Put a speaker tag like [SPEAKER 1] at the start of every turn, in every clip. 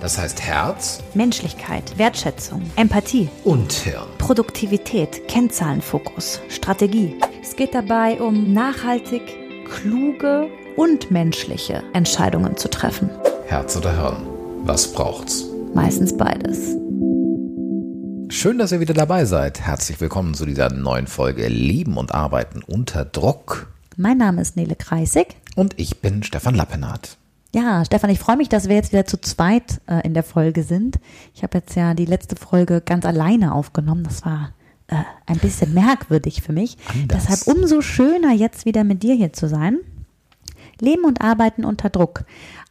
[SPEAKER 1] Das heißt Herz,
[SPEAKER 2] Menschlichkeit, Wertschätzung, Empathie
[SPEAKER 1] und Hirn.
[SPEAKER 2] Produktivität, Kennzahlenfokus, Strategie. Es geht dabei um nachhaltig, kluge und menschliche Entscheidungen zu treffen.
[SPEAKER 1] Herz oder Hirn? Was braucht's?
[SPEAKER 2] Meistens beides.
[SPEAKER 1] Schön, dass ihr wieder dabei seid. Herzlich willkommen zu dieser neuen Folge Leben und Arbeiten unter Druck.
[SPEAKER 2] Mein Name ist Nele Kreisig.
[SPEAKER 1] Und ich bin Stefan Lappenhardt.
[SPEAKER 2] Ja, Stefan, ich freue mich, dass wir jetzt wieder zu zweit äh, in der Folge sind. Ich habe jetzt ja die letzte Folge ganz alleine aufgenommen. Das war äh, ein bisschen merkwürdig für mich. Anders. Deshalb umso schöner, jetzt wieder mit dir hier zu sein. Leben und Arbeiten unter Druck.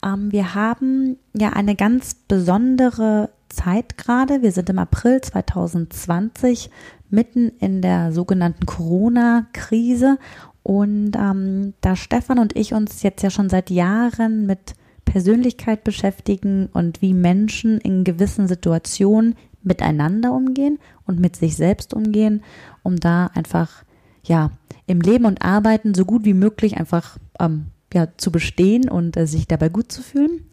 [SPEAKER 2] Ähm, wir haben ja eine ganz besondere Zeit gerade. Wir sind im April 2020 mitten in der sogenannten Corona-Krise und ähm, da Stefan und ich uns jetzt ja schon seit Jahren mit Persönlichkeit beschäftigen und wie Menschen in gewissen Situationen miteinander umgehen und mit sich selbst umgehen, um da einfach ja im Leben und Arbeiten so gut wie möglich einfach ähm, ja, zu bestehen und äh, sich dabei gut zu fühlen,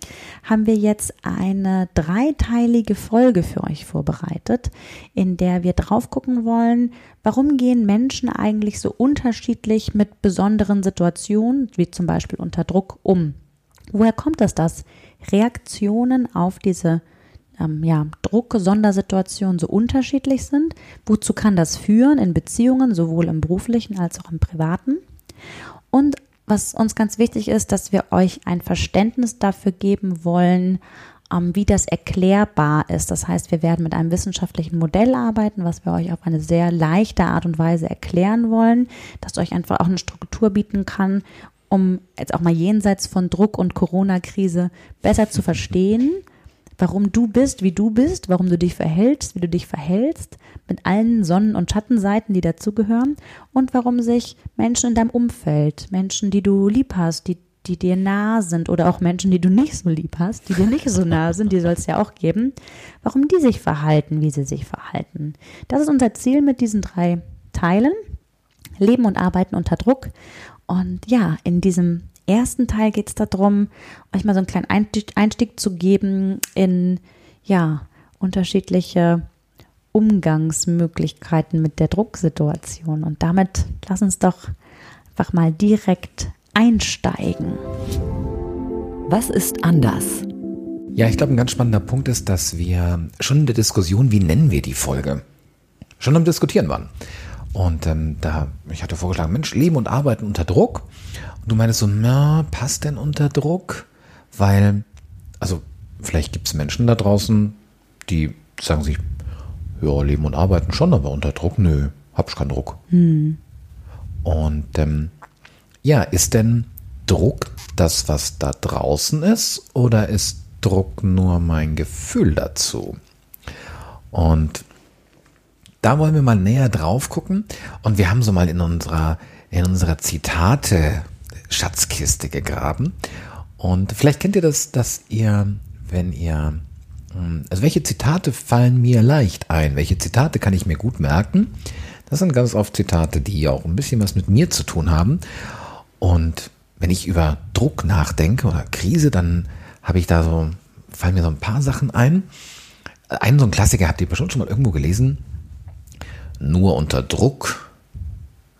[SPEAKER 2] haben wir jetzt eine dreiteilige Folge für euch vorbereitet, in der wir drauf gucken wollen, warum gehen Menschen eigentlich so unterschiedlich mit besonderen Situationen, wie zum Beispiel unter Druck, um. Woher kommt es, dass Reaktionen auf diese ähm, ja, Druck-Sondersituationen so unterschiedlich sind? Wozu kann das führen in Beziehungen, sowohl im beruflichen als auch im privaten? Und was uns ganz wichtig ist, dass wir euch ein Verständnis dafür geben wollen, ähm, wie das erklärbar ist. Das heißt, wir werden mit einem wissenschaftlichen Modell arbeiten, was wir euch auf eine sehr leichte Art und Weise erklären wollen, das euch einfach auch eine Struktur bieten kann, um jetzt auch mal jenseits von Druck und Corona-Krise besser zu verstehen warum du bist, wie du bist, warum du dich verhältst, wie du dich verhältst, mit allen Sonnen- und Schattenseiten, die dazugehören und warum sich Menschen in deinem Umfeld, Menschen, die du lieb hast, die, die dir nah sind oder auch Menschen, die du nicht so lieb hast, die dir nicht so nah sind, die soll es ja auch geben, warum die sich verhalten, wie sie sich verhalten. Das ist unser Ziel mit diesen drei Teilen. Leben und Arbeiten unter Druck. Und ja, in diesem ersten Teil geht es darum, euch mal so einen kleinen Einstieg, Einstieg zu geben in ja unterschiedliche Umgangsmöglichkeiten mit der Drucksituation. Und damit lass uns doch einfach mal direkt einsteigen.
[SPEAKER 3] Was ist anders?
[SPEAKER 1] Ja, ich glaube, ein ganz spannender Punkt ist, dass wir schon in der Diskussion, wie nennen wir die Folge, schon am Diskutieren waren. Und ähm, da, ich hatte vorgeschlagen, Mensch, Leben und Arbeiten unter Druck. Und du meinst so, na, passt denn unter Druck? Weil, also vielleicht gibt es Menschen da draußen, die sagen sich, ja, Leben und Arbeiten schon, aber unter Druck, nö, hab ich keinen Druck. Hm. Und ähm, ja, ist denn Druck das, was da draußen ist, oder ist Druck nur mein Gefühl dazu? Und da wollen wir mal näher drauf gucken. Und wir haben so mal in unserer, in unserer Zitate Schatzkiste gegraben. Und vielleicht kennt ihr das, dass ihr, wenn ihr, hm, also welche Zitate fallen mir leicht ein? Welche Zitate kann ich mir gut merken? Das sind ganz oft Zitate, die auch ein bisschen was mit mir zu tun haben. Und wenn ich über Druck nachdenke oder Krise, dann habe ich da so, fallen mir so ein paar Sachen ein. Einen so ein Klassiker habt ihr bestimmt schon mal irgendwo gelesen. Nur unter Druck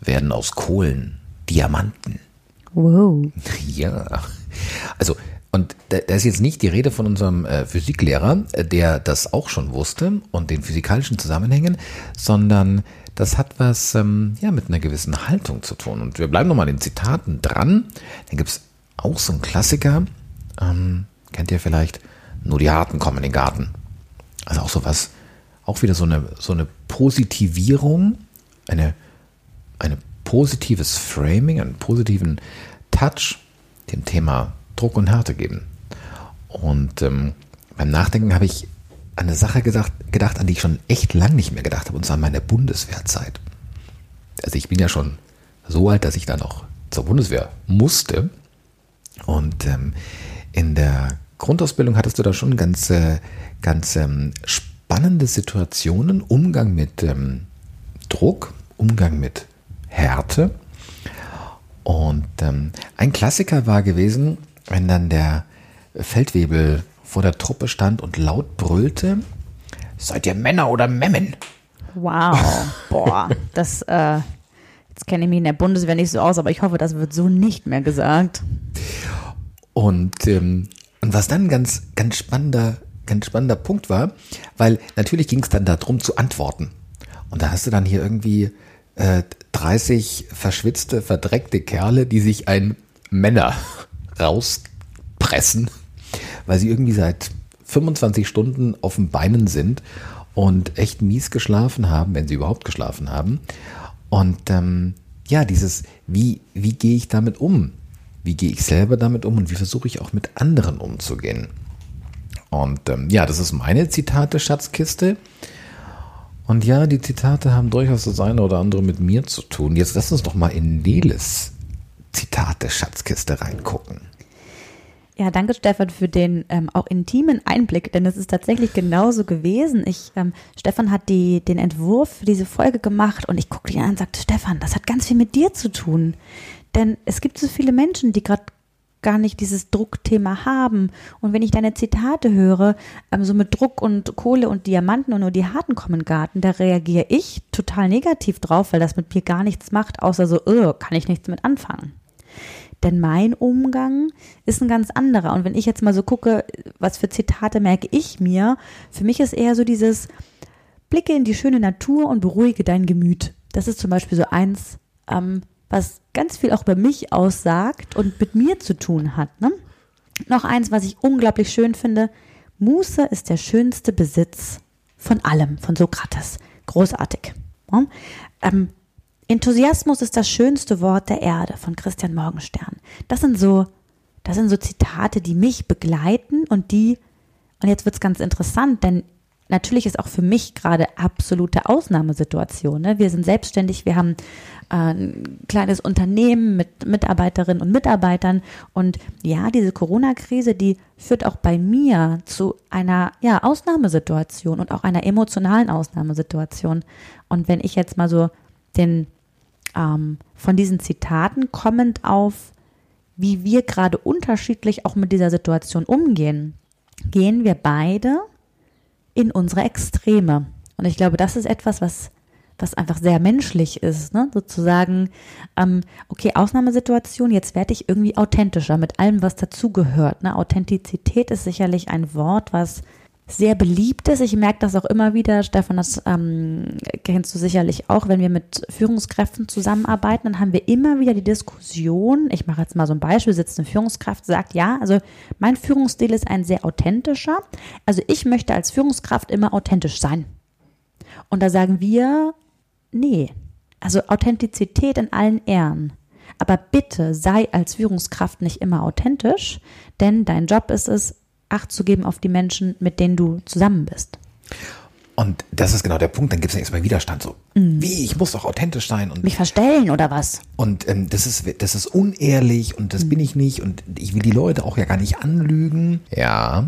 [SPEAKER 1] werden aus Kohlen Diamanten.
[SPEAKER 2] Wow.
[SPEAKER 1] Ja. Also, und da, da ist jetzt nicht die Rede von unserem äh, Physiklehrer, äh, der das auch schon wusste und den physikalischen Zusammenhängen, sondern das hat was ähm, ja, mit einer gewissen Haltung zu tun. Und wir bleiben nochmal in den Zitaten dran. Dann gibt es auch so einen Klassiker, ähm, kennt ihr vielleicht, nur die Harten kommen in den Garten. Also auch so was, auch wieder so eine, so eine Positivierung, eine, eine positives Framing, einen positiven Touch dem Thema Druck und Härte geben. Und ähm, beim Nachdenken habe ich an eine Sache gedacht, gedacht, an die ich schon echt lang nicht mehr gedacht habe, und zwar meine Bundeswehrzeit. Also ich bin ja schon so alt, dass ich da noch zur Bundeswehr musste. Und ähm, in der Grundausbildung hattest du da schon ganz, äh, ganz ähm, spannende Situationen, Umgang mit ähm, Druck, Umgang mit Härte. Und ähm, ein Klassiker war gewesen, wenn dann der Feldwebel vor der Truppe stand und laut brüllte, seid ihr Männer oder Memmen?
[SPEAKER 2] Wow, boah, das, äh, jetzt kenne ich mich in der Bundeswehr nicht so aus, aber ich hoffe, das wird so nicht mehr gesagt.
[SPEAKER 1] Und, ähm, und was dann ein ganz, ganz spannender, ganz spannender Punkt war, weil natürlich ging es dann darum zu antworten. Und da hast du dann hier irgendwie äh, 30 verschwitzte, verdreckte Kerle, die sich ein Männer rauspressen, weil sie irgendwie seit 25 Stunden auf den Beinen sind und echt mies geschlafen haben, wenn sie überhaupt geschlafen haben. Und ähm, ja, dieses, wie, wie gehe ich damit um? Wie gehe ich selber damit um und wie versuche ich auch mit anderen umzugehen? Und ähm, ja, das ist meine Zitate-Schatzkiste. Und ja, die Zitate haben durchaus das eine oder andere mit mir zu tun. Jetzt lass uns doch mal in Neles Zitate-Schatzkiste reingucken.
[SPEAKER 2] Ja, danke Stefan für den ähm, auch intimen Einblick, denn es ist tatsächlich genauso gewesen. Ich, ähm, Stefan hat die, den Entwurf für diese Folge gemacht und ich guckte ihn an und sagte, Stefan, das hat ganz viel mit dir zu tun. Denn es gibt so viele Menschen, die gerade gar nicht dieses Druckthema haben. Und wenn ich deine Zitate höre, ähm, so mit Druck und Kohle und Diamanten und nur die Harten kommen Garten, da reagiere ich total negativ drauf, weil das mit mir gar nichts macht, außer so, oh, kann ich nichts mit anfangen. Denn mein Umgang ist ein ganz anderer. Und wenn ich jetzt mal so gucke, was für Zitate merke ich mir, für mich ist eher so dieses Blicke in die schöne Natur und beruhige dein Gemüt. Das ist zum Beispiel so eins, ähm, was ganz viel auch über mich aussagt und mit mir zu tun hat. Ne? Noch eins, was ich unglaublich schön finde. Muße ist der schönste Besitz von allem, von Sokrates. Großartig. Ne? Ähm, Enthusiasmus ist das schönste Wort der Erde von Christian Morgenstern. Das sind so, das sind so Zitate, die mich begleiten und die, und jetzt wird es ganz interessant, denn natürlich ist auch für mich gerade absolute Ausnahmesituation. Ne? Wir sind selbstständig, wir haben äh, ein kleines Unternehmen mit Mitarbeiterinnen und Mitarbeitern. Und ja, diese Corona-Krise, die führt auch bei mir zu einer ja, Ausnahmesituation und auch einer emotionalen Ausnahmesituation. Und wenn ich jetzt mal so den ähm, von diesen Zitaten kommend auf, wie wir gerade unterschiedlich auch mit dieser Situation umgehen, gehen wir beide in unsere Extreme. Und ich glaube, das ist etwas, was, was einfach sehr menschlich ist, ne? sozusagen, ähm, okay, Ausnahmesituation, jetzt werde ich irgendwie authentischer mit allem, was dazugehört. Ne? Authentizität ist sicherlich ein Wort, was sehr beliebt ist. Ich merke das auch immer wieder, Stefan, das ähm, kennst du sicherlich auch, wenn wir mit Führungskräften zusammenarbeiten, dann haben wir immer wieder die Diskussion, ich mache jetzt mal so ein Beispiel, sitzt eine Führungskraft, sagt, ja, also mein Führungsstil ist ein sehr authentischer, also ich möchte als Führungskraft immer authentisch sein. Und da sagen wir, nee, also Authentizität in allen Ehren. Aber bitte sei als Führungskraft nicht immer authentisch, denn dein Job ist es, Acht zu geben auf die Menschen, mit denen du zusammen bist.
[SPEAKER 1] Und das ist genau der Punkt, dann gibt es ja erstmal Widerstand so. Mhm. Wie, ich muss doch authentisch sein und
[SPEAKER 2] mich verstellen oder was?
[SPEAKER 1] Und ähm, das ist das ist unehrlich und das mhm. bin ich nicht und ich will die Leute auch ja gar nicht anlügen. Ja.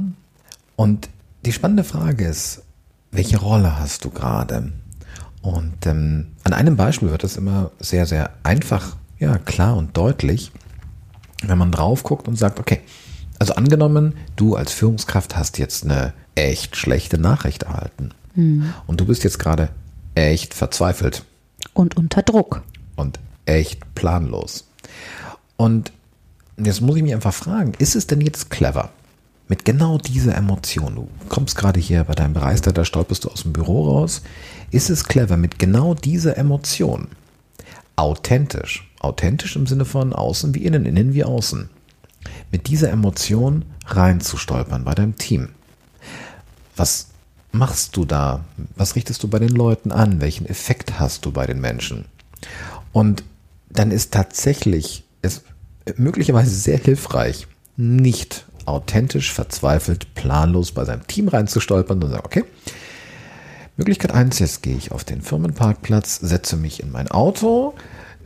[SPEAKER 1] Und die spannende Frage ist, welche Rolle hast du gerade? Und ähm, an einem Beispiel wird es immer sehr sehr einfach, ja klar und deutlich, wenn man drauf guckt und sagt, okay, also angenommen, du als Führungskraft hast jetzt eine echt schlechte Nachricht erhalten. Mhm. Und du bist jetzt gerade echt verzweifelt.
[SPEAKER 2] Und unter Druck.
[SPEAKER 1] Und echt planlos. Und jetzt muss ich mich einfach fragen, ist es denn jetzt clever? Mit genau dieser Emotion, du kommst gerade hier bei deinem Bereister, da stolperst du aus dem Büro raus. Ist es clever mit genau dieser Emotion? Authentisch. Authentisch im Sinne von außen wie innen, innen wie außen mit dieser Emotion reinzustolpern bei deinem Team. Was machst du da? Was richtest du bei den Leuten an? Welchen Effekt hast du bei den Menschen? Und dann ist tatsächlich es möglicherweise sehr hilfreich, nicht authentisch, verzweifelt, planlos bei seinem Team reinzustolpern und sagen, okay, Möglichkeit eins: jetzt gehe ich auf den Firmenparkplatz, setze mich in mein Auto,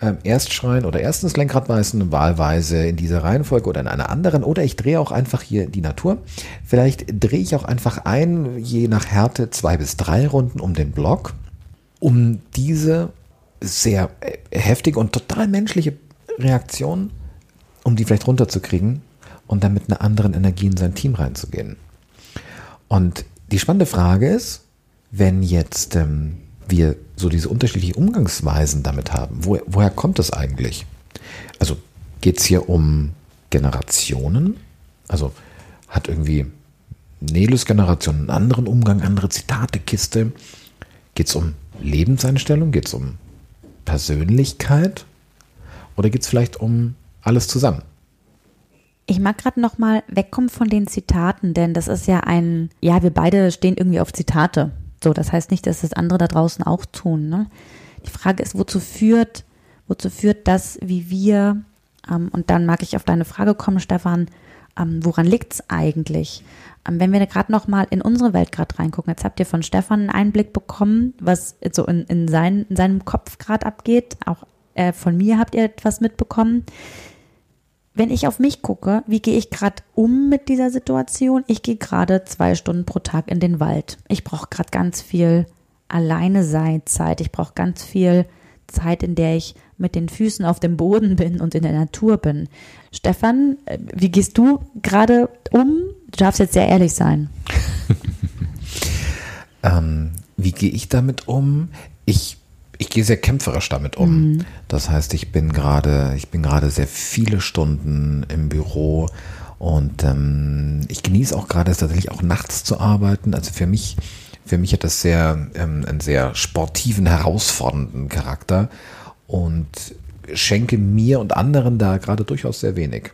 [SPEAKER 1] ähm, erst schreien oder erstens Lenkrad meisten, wahlweise in dieser Reihenfolge oder in einer anderen. Oder ich drehe auch einfach hier die Natur. Vielleicht drehe ich auch einfach ein, je nach Härte, zwei bis drei Runden um den Block, um diese sehr äh, heftige und total menschliche Reaktion, um die vielleicht runterzukriegen und dann mit einer anderen Energie in sein Team reinzugehen. Und die spannende Frage ist, wenn jetzt ähm, wir so diese unterschiedlichen Umgangsweisen damit haben, wo, woher kommt das eigentlich? Also geht es hier um Generationen? Also hat irgendwie Nelus Generation einen anderen Umgang, andere Zitatekiste? Geht es um Lebenseinstellung? Geht es um Persönlichkeit? Oder geht es vielleicht um alles zusammen?
[SPEAKER 2] Ich mag gerade noch mal wegkommen von den Zitaten, denn das ist ja ein, ja, wir beide stehen irgendwie auf Zitate. So, das heißt nicht, dass das andere da draußen auch tun. Ne? Die Frage ist, wozu führt, wozu führt das, wie wir, ähm, und dann mag ich auf deine Frage kommen, Stefan, ähm, woran liegt es eigentlich? Ähm, wenn wir gerade noch mal in unsere Welt gerade reingucken, jetzt habt ihr von Stefan einen Einblick bekommen, was so in, in, sein, in seinem Kopf gerade abgeht. Auch äh, von mir habt ihr etwas mitbekommen wenn ich auf mich gucke, wie gehe ich gerade um mit dieser Situation? Ich gehe gerade zwei Stunden pro Tag in den Wald. Ich brauche gerade ganz viel alleine sein Zeit. Ich brauche ganz viel Zeit, in der ich mit den Füßen auf dem Boden bin und in der Natur bin. Stefan, äh, wie gehst du gerade um? Du darfst jetzt sehr ehrlich sein.
[SPEAKER 1] ähm, wie gehe ich damit um? Ich ich gehe sehr kämpferisch damit um. Mhm. Das heißt, ich bin gerade, ich bin gerade sehr viele Stunden im Büro und ähm, ich genieße auch gerade tatsächlich auch nachts zu arbeiten. Also für mich, für mich hat das sehr ähm, einen sehr sportiven, herausfordernden Charakter und schenke mir und anderen da gerade durchaus sehr wenig.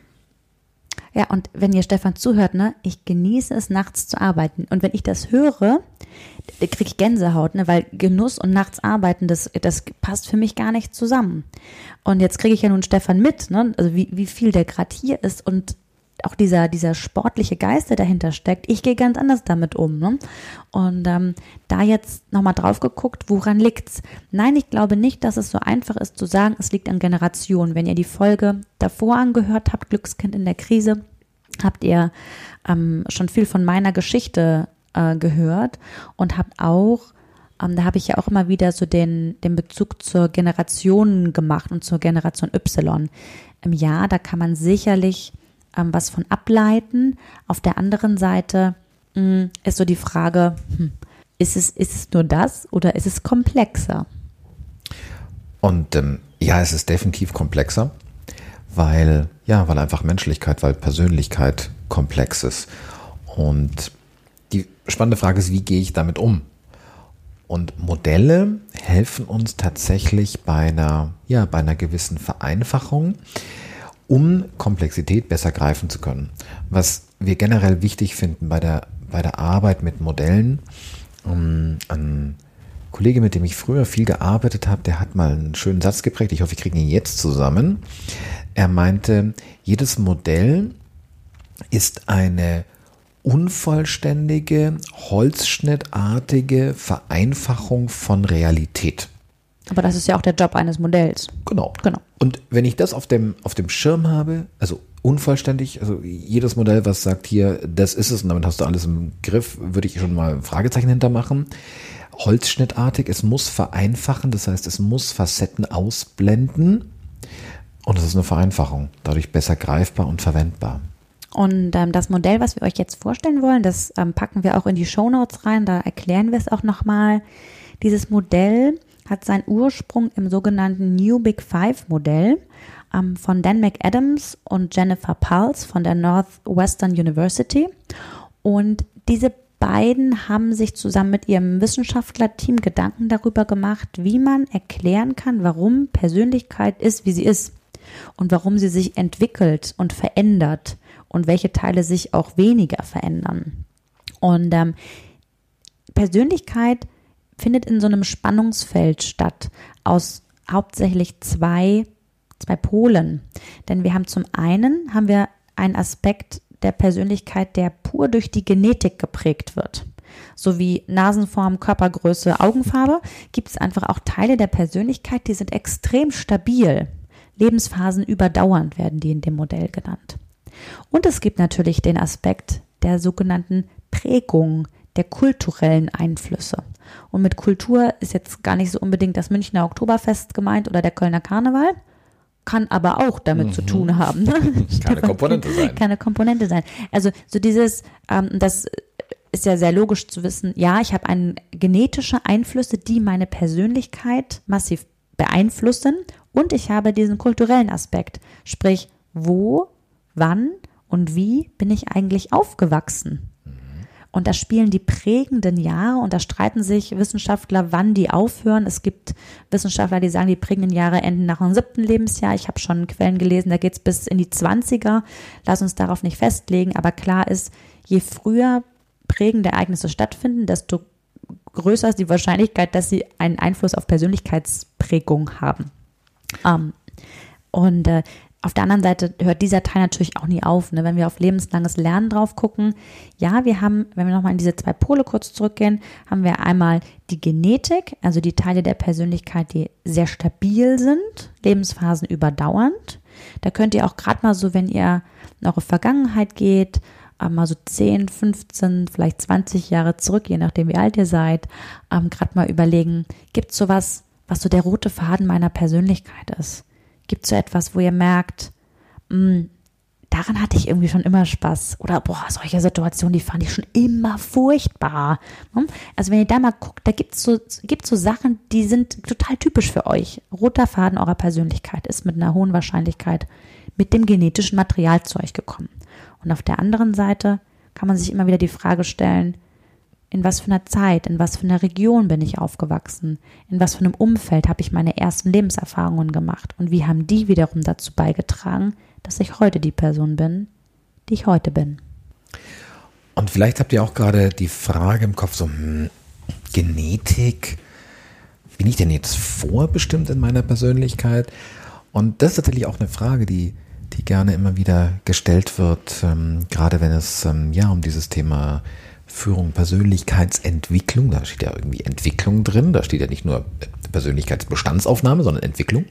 [SPEAKER 2] Ja, und wenn ihr Stefan zuhört, ne, ich genieße es, nachts zu arbeiten. Und wenn ich das höre, kriege ich Gänsehaut, ne, weil Genuss und nachts arbeiten, das, das passt für mich gar nicht zusammen. Und jetzt kriege ich ja nun Stefan mit, ne, also wie, wie viel der gerade hier ist und auch dieser, dieser sportliche Geist, der dahinter steckt, ich gehe ganz anders damit um. Ne? Und ähm, da jetzt nochmal drauf geguckt, woran liegt's? Nein, ich glaube nicht, dass es so einfach ist zu sagen, es liegt an Generationen. Wenn ihr die Folge davor angehört habt, Glückskind in der Krise, habt ihr ähm, schon viel von meiner Geschichte äh, gehört und habt auch ähm, da habe ich ja auch immer wieder so den, den Bezug zur Generation gemacht und zur Generation Y. Jahr, da kann man sicherlich ähm, was von ableiten. Auf der anderen Seite mh, hm, ist so die Frage, hm, ist, es, ist es nur das oder ist es komplexer?
[SPEAKER 1] Und ähm, ja, es ist definitiv komplexer, weil, ja, weil einfach Menschlichkeit, weil Persönlichkeit komplex ist. Und die spannende Frage ist, wie gehe ich damit um? Und Modelle helfen uns tatsächlich bei einer, ja, bei einer gewissen Vereinfachung um Komplexität besser greifen zu können. Was wir generell wichtig finden bei der, bei der Arbeit mit Modellen, um, ein Kollege, mit dem ich früher viel gearbeitet habe, der hat mal einen schönen Satz geprägt. Ich hoffe, wir kriegen ihn jetzt zusammen. Er meinte, jedes Modell ist eine unvollständige, holzschnittartige Vereinfachung von Realität.
[SPEAKER 2] Aber das ist ja auch der Job eines Modells.
[SPEAKER 1] Genau. genau. Und wenn ich das auf dem, auf dem Schirm habe, also unvollständig, also jedes Modell, was sagt hier, das ist es und damit hast du alles im Griff, würde ich schon mal ein Fragezeichen hintermachen. Holzschnittartig, es muss vereinfachen, das heißt, es muss Facetten ausblenden. Und es ist eine Vereinfachung, dadurch besser greifbar und verwendbar.
[SPEAKER 2] Und ähm, das Modell, was wir euch jetzt vorstellen wollen, das ähm, packen wir auch in die Show Notes rein, da erklären wir es auch nochmal. Dieses Modell hat seinen Ursprung im sogenannten New Big Five Modell ähm, von Dan McAdams und Jennifer Pulse von der Northwestern University. Und diese beiden haben sich zusammen mit ihrem Wissenschaftlerteam Gedanken darüber gemacht, wie man erklären kann, warum Persönlichkeit ist, wie sie ist und warum sie sich entwickelt und verändert und welche Teile sich auch weniger verändern. Und ähm, Persönlichkeit findet in so einem Spannungsfeld statt aus hauptsächlich zwei, zwei Polen. Denn wir haben zum einen haben wir einen Aspekt, der Persönlichkeit, der pur durch die Genetik geprägt wird. So wie Nasenform, Körpergröße, Augenfarbe gibt es einfach auch Teile der Persönlichkeit, die sind extrem stabil. Lebensphasen überdauernd werden die in dem Modell genannt. Und es gibt natürlich den Aspekt der sogenannten Prägung, der kulturellen Einflüsse. Und mit Kultur ist jetzt gar nicht so unbedingt das Münchner Oktoberfest gemeint oder der Kölner Karneval, kann aber auch damit mhm. zu tun haben. Ne?
[SPEAKER 1] Keine Komponente sein.
[SPEAKER 2] Keine Komponente sein. Also so dieses, ähm, das ist ja sehr logisch zu wissen, ja, ich habe einen genetische Einflüsse, die meine Persönlichkeit massiv beeinflussen und ich habe diesen kulturellen Aspekt, sprich, wo, wann und wie bin ich eigentlich aufgewachsen? Und da spielen die prägenden Jahre und da streiten sich Wissenschaftler, wann die aufhören. Es gibt Wissenschaftler, die sagen, die prägenden Jahre enden nach dem siebten Lebensjahr. Ich habe schon Quellen gelesen, da geht es bis in die Zwanziger. Lass uns darauf nicht festlegen. Aber klar ist, je früher prägende Ereignisse stattfinden, desto größer ist die Wahrscheinlichkeit, dass sie einen Einfluss auf Persönlichkeitsprägung haben. Ähm, und äh, auf der anderen Seite hört dieser Teil natürlich auch nie auf. Ne? Wenn wir auf lebenslanges Lernen drauf gucken, ja, wir haben, wenn wir nochmal in diese zwei Pole kurz zurückgehen, haben wir einmal die Genetik, also die Teile der Persönlichkeit, die sehr stabil sind, Lebensphasen überdauernd. Da könnt ihr auch gerade mal so, wenn ihr in eure Vergangenheit geht, äh, mal so 10, 15, vielleicht 20 Jahre zurück, je nachdem wie alt ihr seid, ähm, gerade mal überlegen, gibt es sowas, was so der rote Faden meiner Persönlichkeit ist? Gibt es so etwas, wo ihr merkt, mh, hm, daran hatte ich irgendwie schon immer Spaß. Oder boah, solche Situationen, die fand ich schon immer furchtbar. Hm? Also wenn ihr da mal guckt, da gibt es so, gibt's so Sachen, die sind total typisch für euch. Roter Faden eurer Persönlichkeit ist mit einer hohen Wahrscheinlichkeit mit dem genetischen Material zu euch gekommen. Und auf der anderen Seite kann man sich immer wieder die Frage stellen, in was für einer Zeit, in was für einer Region bin ich aufgewachsen, in was für einem Umfeld habe ich meine ersten Lebenserfahrungen gemacht und wie haben die wiederum dazu beigetragen, dass ich heute die Person bin, die ich heute bin.
[SPEAKER 1] Und vielleicht habt ihr auch gerade die Frage im Kopf, so hm, Genetik, bin ich denn jetzt vorbestimmt in meiner Persönlichkeit? Und das ist natürlich auch eine Frage, die, die gerne immer wieder gestellt wird, ähm, gerade wenn es ähm, ja um dieses Thema Führung, Persönlichkeitsentwicklung, da steht ja irgendwie Entwicklung drin, da steht ja nicht nur Persönlichkeitsbestandsaufnahme, sondern Entwicklung.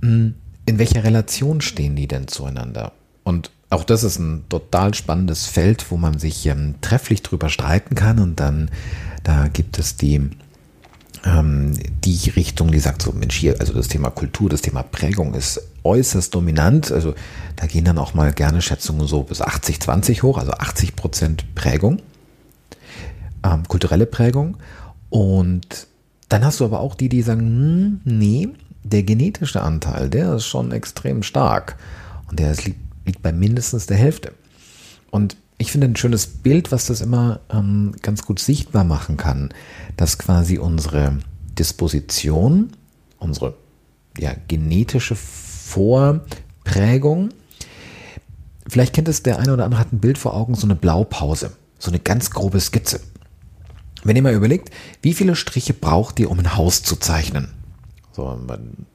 [SPEAKER 1] Hm, in welcher Relation stehen die denn zueinander? Und auch das ist ein total spannendes Feld, wo man sich ähm, trefflich drüber streiten kann und dann da gibt es die ähm, die Richtung, die sagt so, Mensch, hier, also das Thema Kultur, das Thema Prägung ist äußerst dominant. Also da gehen dann auch mal gerne Schätzungen so bis 80, 20 hoch, also 80 Prozent Prägung, ähm, kulturelle Prägung. Und dann hast du aber auch die, die sagen, hm, nee, der genetische Anteil, der ist schon extrem stark. Und der liegt, liegt bei mindestens der Hälfte. Und ich finde ein schönes Bild, was das immer ähm, ganz gut sichtbar machen kann, dass quasi unsere Disposition, unsere ja, genetische Vorprägung, vielleicht kennt es der eine oder andere, hat ein Bild vor Augen, so eine Blaupause, so eine ganz grobe Skizze. Wenn ihr mal überlegt, wie viele Striche braucht ihr, um ein Haus zu zeichnen? So, man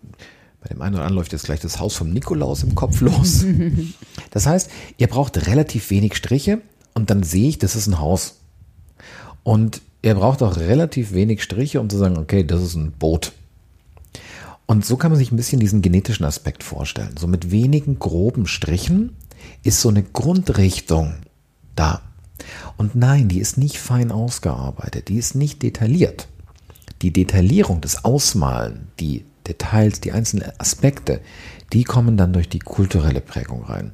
[SPEAKER 1] bei dem einen oder anderen läuft jetzt gleich das Haus vom Nikolaus im Kopf los. Das heißt, ihr braucht relativ wenig Striche und dann sehe ich, das ist ein Haus. Und ihr braucht auch relativ wenig Striche, um zu sagen, okay, das ist ein Boot. Und so kann man sich ein bisschen diesen genetischen Aspekt vorstellen. So mit wenigen groben Strichen ist so eine Grundrichtung da. Und nein, die ist nicht fein ausgearbeitet, die ist nicht detailliert. Die Detaillierung, das Ausmalen, die Details, die einzelnen Aspekte, die kommen dann durch die kulturelle Prägung rein.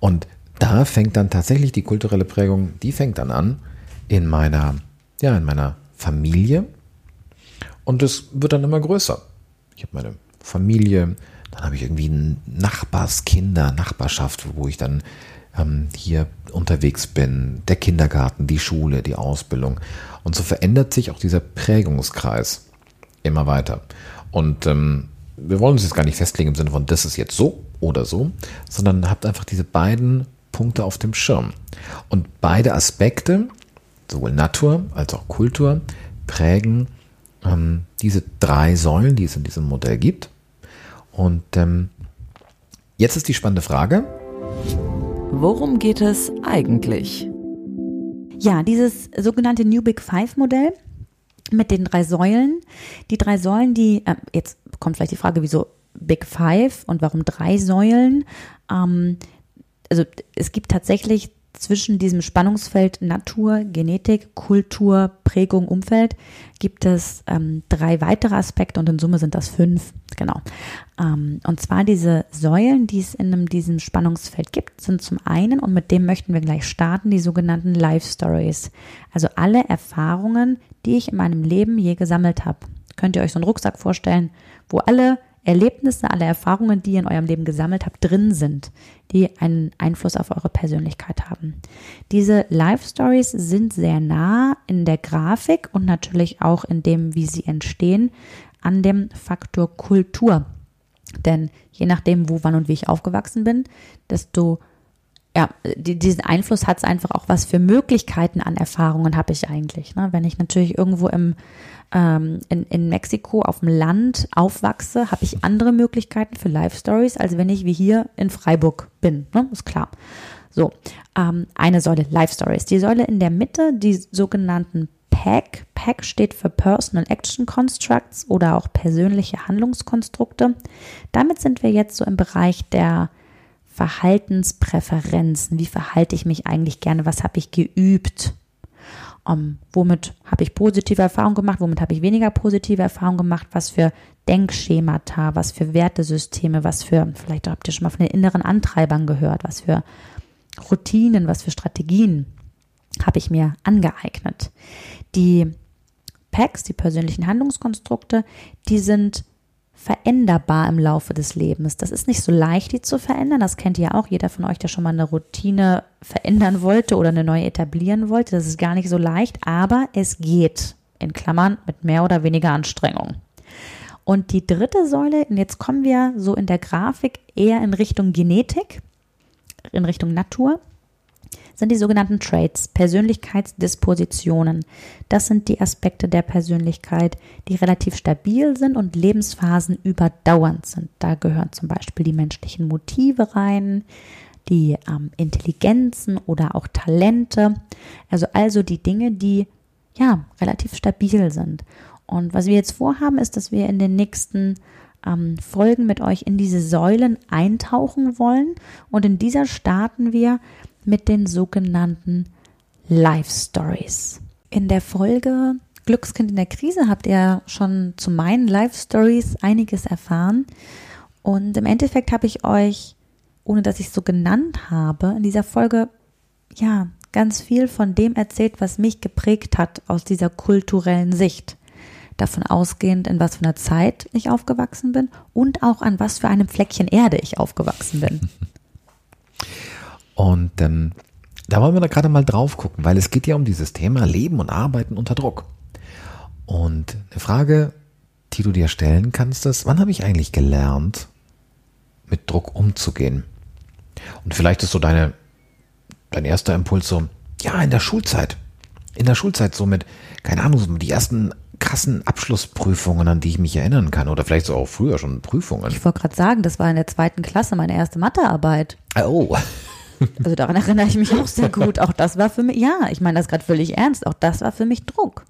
[SPEAKER 1] Und da fängt dann tatsächlich die kulturelle Prägung, die fängt dann an in meiner, ja, in meiner Familie. Und es wird dann immer größer. Ich habe meine Familie, dann habe ich irgendwie Nachbarskinder, Nachbarschaft, wo ich dann ähm, hier unterwegs bin, der Kindergarten, die Schule, die Ausbildung. Und so verändert sich auch dieser Prägungskreis immer weiter. Und ähm, wir wollen uns jetzt gar nicht festlegen im Sinne von, das ist jetzt so oder so, sondern habt einfach diese beiden Punkte auf dem Schirm. Und beide Aspekte, sowohl Natur als auch Kultur, prägen ähm, diese drei Säulen, die es in diesem Modell gibt. Und ähm, jetzt ist die spannende Frage,
[SPEAKER 3] Worum geht es eigentlich?
[SPEAKER 2] Ja, dieses sogenannte New Big Five Modell mit den drei Säulen. Die drei Säulen, die, äh, jetzt kommt vielleicht die Frage, wieso Big Five und warum drei Säulen? Ähm, also es gibt tatsächlich zwischen diesem Spannungsfeld Natur, Genetik, Kultur, Prägung, Umfeld gibt es ähm, drei weitere Aspekte und in Summe sind das fünf. Genau. Ähm, und zwar diese Säulen, die es in einem, diesem Spannungsfeld gibt, sind zum einen, und mit dem möchten wir gleich starten, die sogenannten Life Stories. Also alle Erfahrungen, die ich in meinem Leben je gesammelt habe. Könnt ihr euch so einen Rucksack vorstellen, wo alle Erlebnisse, alle Erfahrungen, die ihr in eurem Leben gesammelt habt, drin sind, die einen Einfluss auf eure Persönlichkeit haben. Diese Life Stories sind sehr nah in der Grafik und natürlich auch in dem, wie sie entstehen, an dem Faktor Kultur. Denn je nachdem, wo, wann und wie ich aufgewachsen bin, desto ja, die, diesen Einfluss hat es einfach auch, was für Möglichkeiten an Erfahrungen habe ich eigentlich. Ne? Wenn ich natürlich irgendwo im ähm, in, in Mexiko auf dem Land aufwachse, habe ich andere Möglichkeiten für Life Stories, als wenn ich wie hier in Freiburg bin. Ne? Ist klar. So, ähm, eine Säule, Life Stories. Die Säule in der Mitte, die sogenannten PAC. PAC steht für Personal Action Constructs oder auch persönliche Handlungskonstrukte. Damit sind wir jetzt so im Bereich der Verhaltenspräferenzen. Wie verhalte ich mich eigentlich gerne? Was habe ich geübt? Um, womit habe ich positive Erfahrungen gemacht, womit habe ich weniger positive Erfahrungen gemacht, was für Denkschemata, was für Wertesysteme, was für, vielleicht habt ihr schon mal von den inneren Antreibern gehört, was für Routinen, was für Strategien habe ich mir angeeignet. Die Packs, die persönlichen Handlungskonstrukte, die sind veränderbar im Laufe des Lebens. Das ist nicht so leicht, die zu verändern. Das kennt ihr auch. Jeder von euch, der schon mal eine Routine verändern wollte oder eine neue etablieren wollte. Das ist gar nicht so leicht, aber es geht. In Klammern mit mehr oder weniger Anstrengung. Und die dritte Säule, und jetzt kommen wir so in der Grafik eher in Richtung Genetik, in Richtung Natur sind die sogenannten Traits, Persönlichkeitsdispositionen. Das sind die Aspekte der Persönlichkeit, die relativ stabil sind und Lebensphasen überdauernd sind. Da gehören zum Beispiel die menschlichen Motive rein, die ähm, Intelligenzen oder auch Talente. Also also die Dinge, die ja relativ stabil sind. Und was wir jetzt vorhaben, ist, dass wir in den nächsten ähm, Folgen mit euch in diese Säulen eintauchen wollen. Und in dieser starten wir mit den sogenannten Life Stories. In der Folge Glückskind in der Krise habt ihr schon zu meinen Life Stories einiges erfahren. Und im Endeffekt habe ich euch, ohne dass ich es so genannt habe, in dieser Folge ja ganz viel von dem erzählt, was mich geprägt hat aus dieser kulturellen Sicht. Davon ausgehend, in was für einer Zeit ich aufgewachsen bin und auch an was für einem Fleckchen Erde ich aufgewachsen bin.
[SPEAKER 1] Und ähm, da wollen wir da gerade mal drauf gucken, weil es geht ja um dieses Thema Leben und Arbeiten unter Druck. Und eine Frage, die du dir stellen kannst, ist, wann habe ich eigentlich gelernt, mit Druck umzugehen? Und vielleicht ist so deine, dein erster Impuls so, ja, in der Schulzeit. In der Schulzeit so mit, keine Ahnung, so die ersten krassen Abschlussprüfungen, an die ich mich erinnern kann. Oder vielleicht so auch früher schon Prüfungen.
[SPEAKER 2] Ich wollte gerade sagen, das war in der zweiten Klasse meine erste Mathearbeit.
[SPEAKER 1] Oh.
[SPEAKER 2] Also daran erinnere ich mich auch sehr gut. Auch das war für mich, ja, ich meine das gerade völlig ernst, auch das war für mich Druck.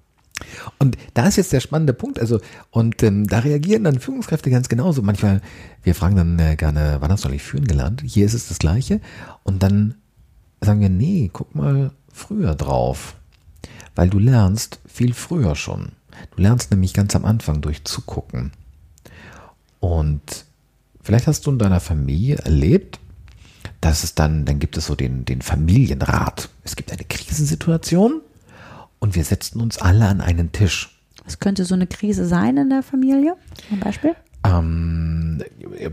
[SPEAKER 1] Und da ist jetzt der spannende Punkt. Also, und ähm, da reagieren dann Führungskräfte ganz genauso. Manchmal, wir fragen dann äh, gerne, wann hast du eigentlich führen gelernt? Hier ist es das Gleiche. Und dann sagen wir, nee, guck mal früher drauf. Weil du lernst viel früher schon. Du lernst nämlich ganz am Anfang durch Zugucken. Und vielleicht hast du in deiner Familie erlebt, das ist dann, dann gibt es so den, den Familienrat. Es gibt eine Krisensituation und wir setzen uns alle an einen Tisch.
[SPEAKER 2] Was könnte so eine Krise sein in der Familie? Zum Beispiel?
[SPEAKER 1] Ähm,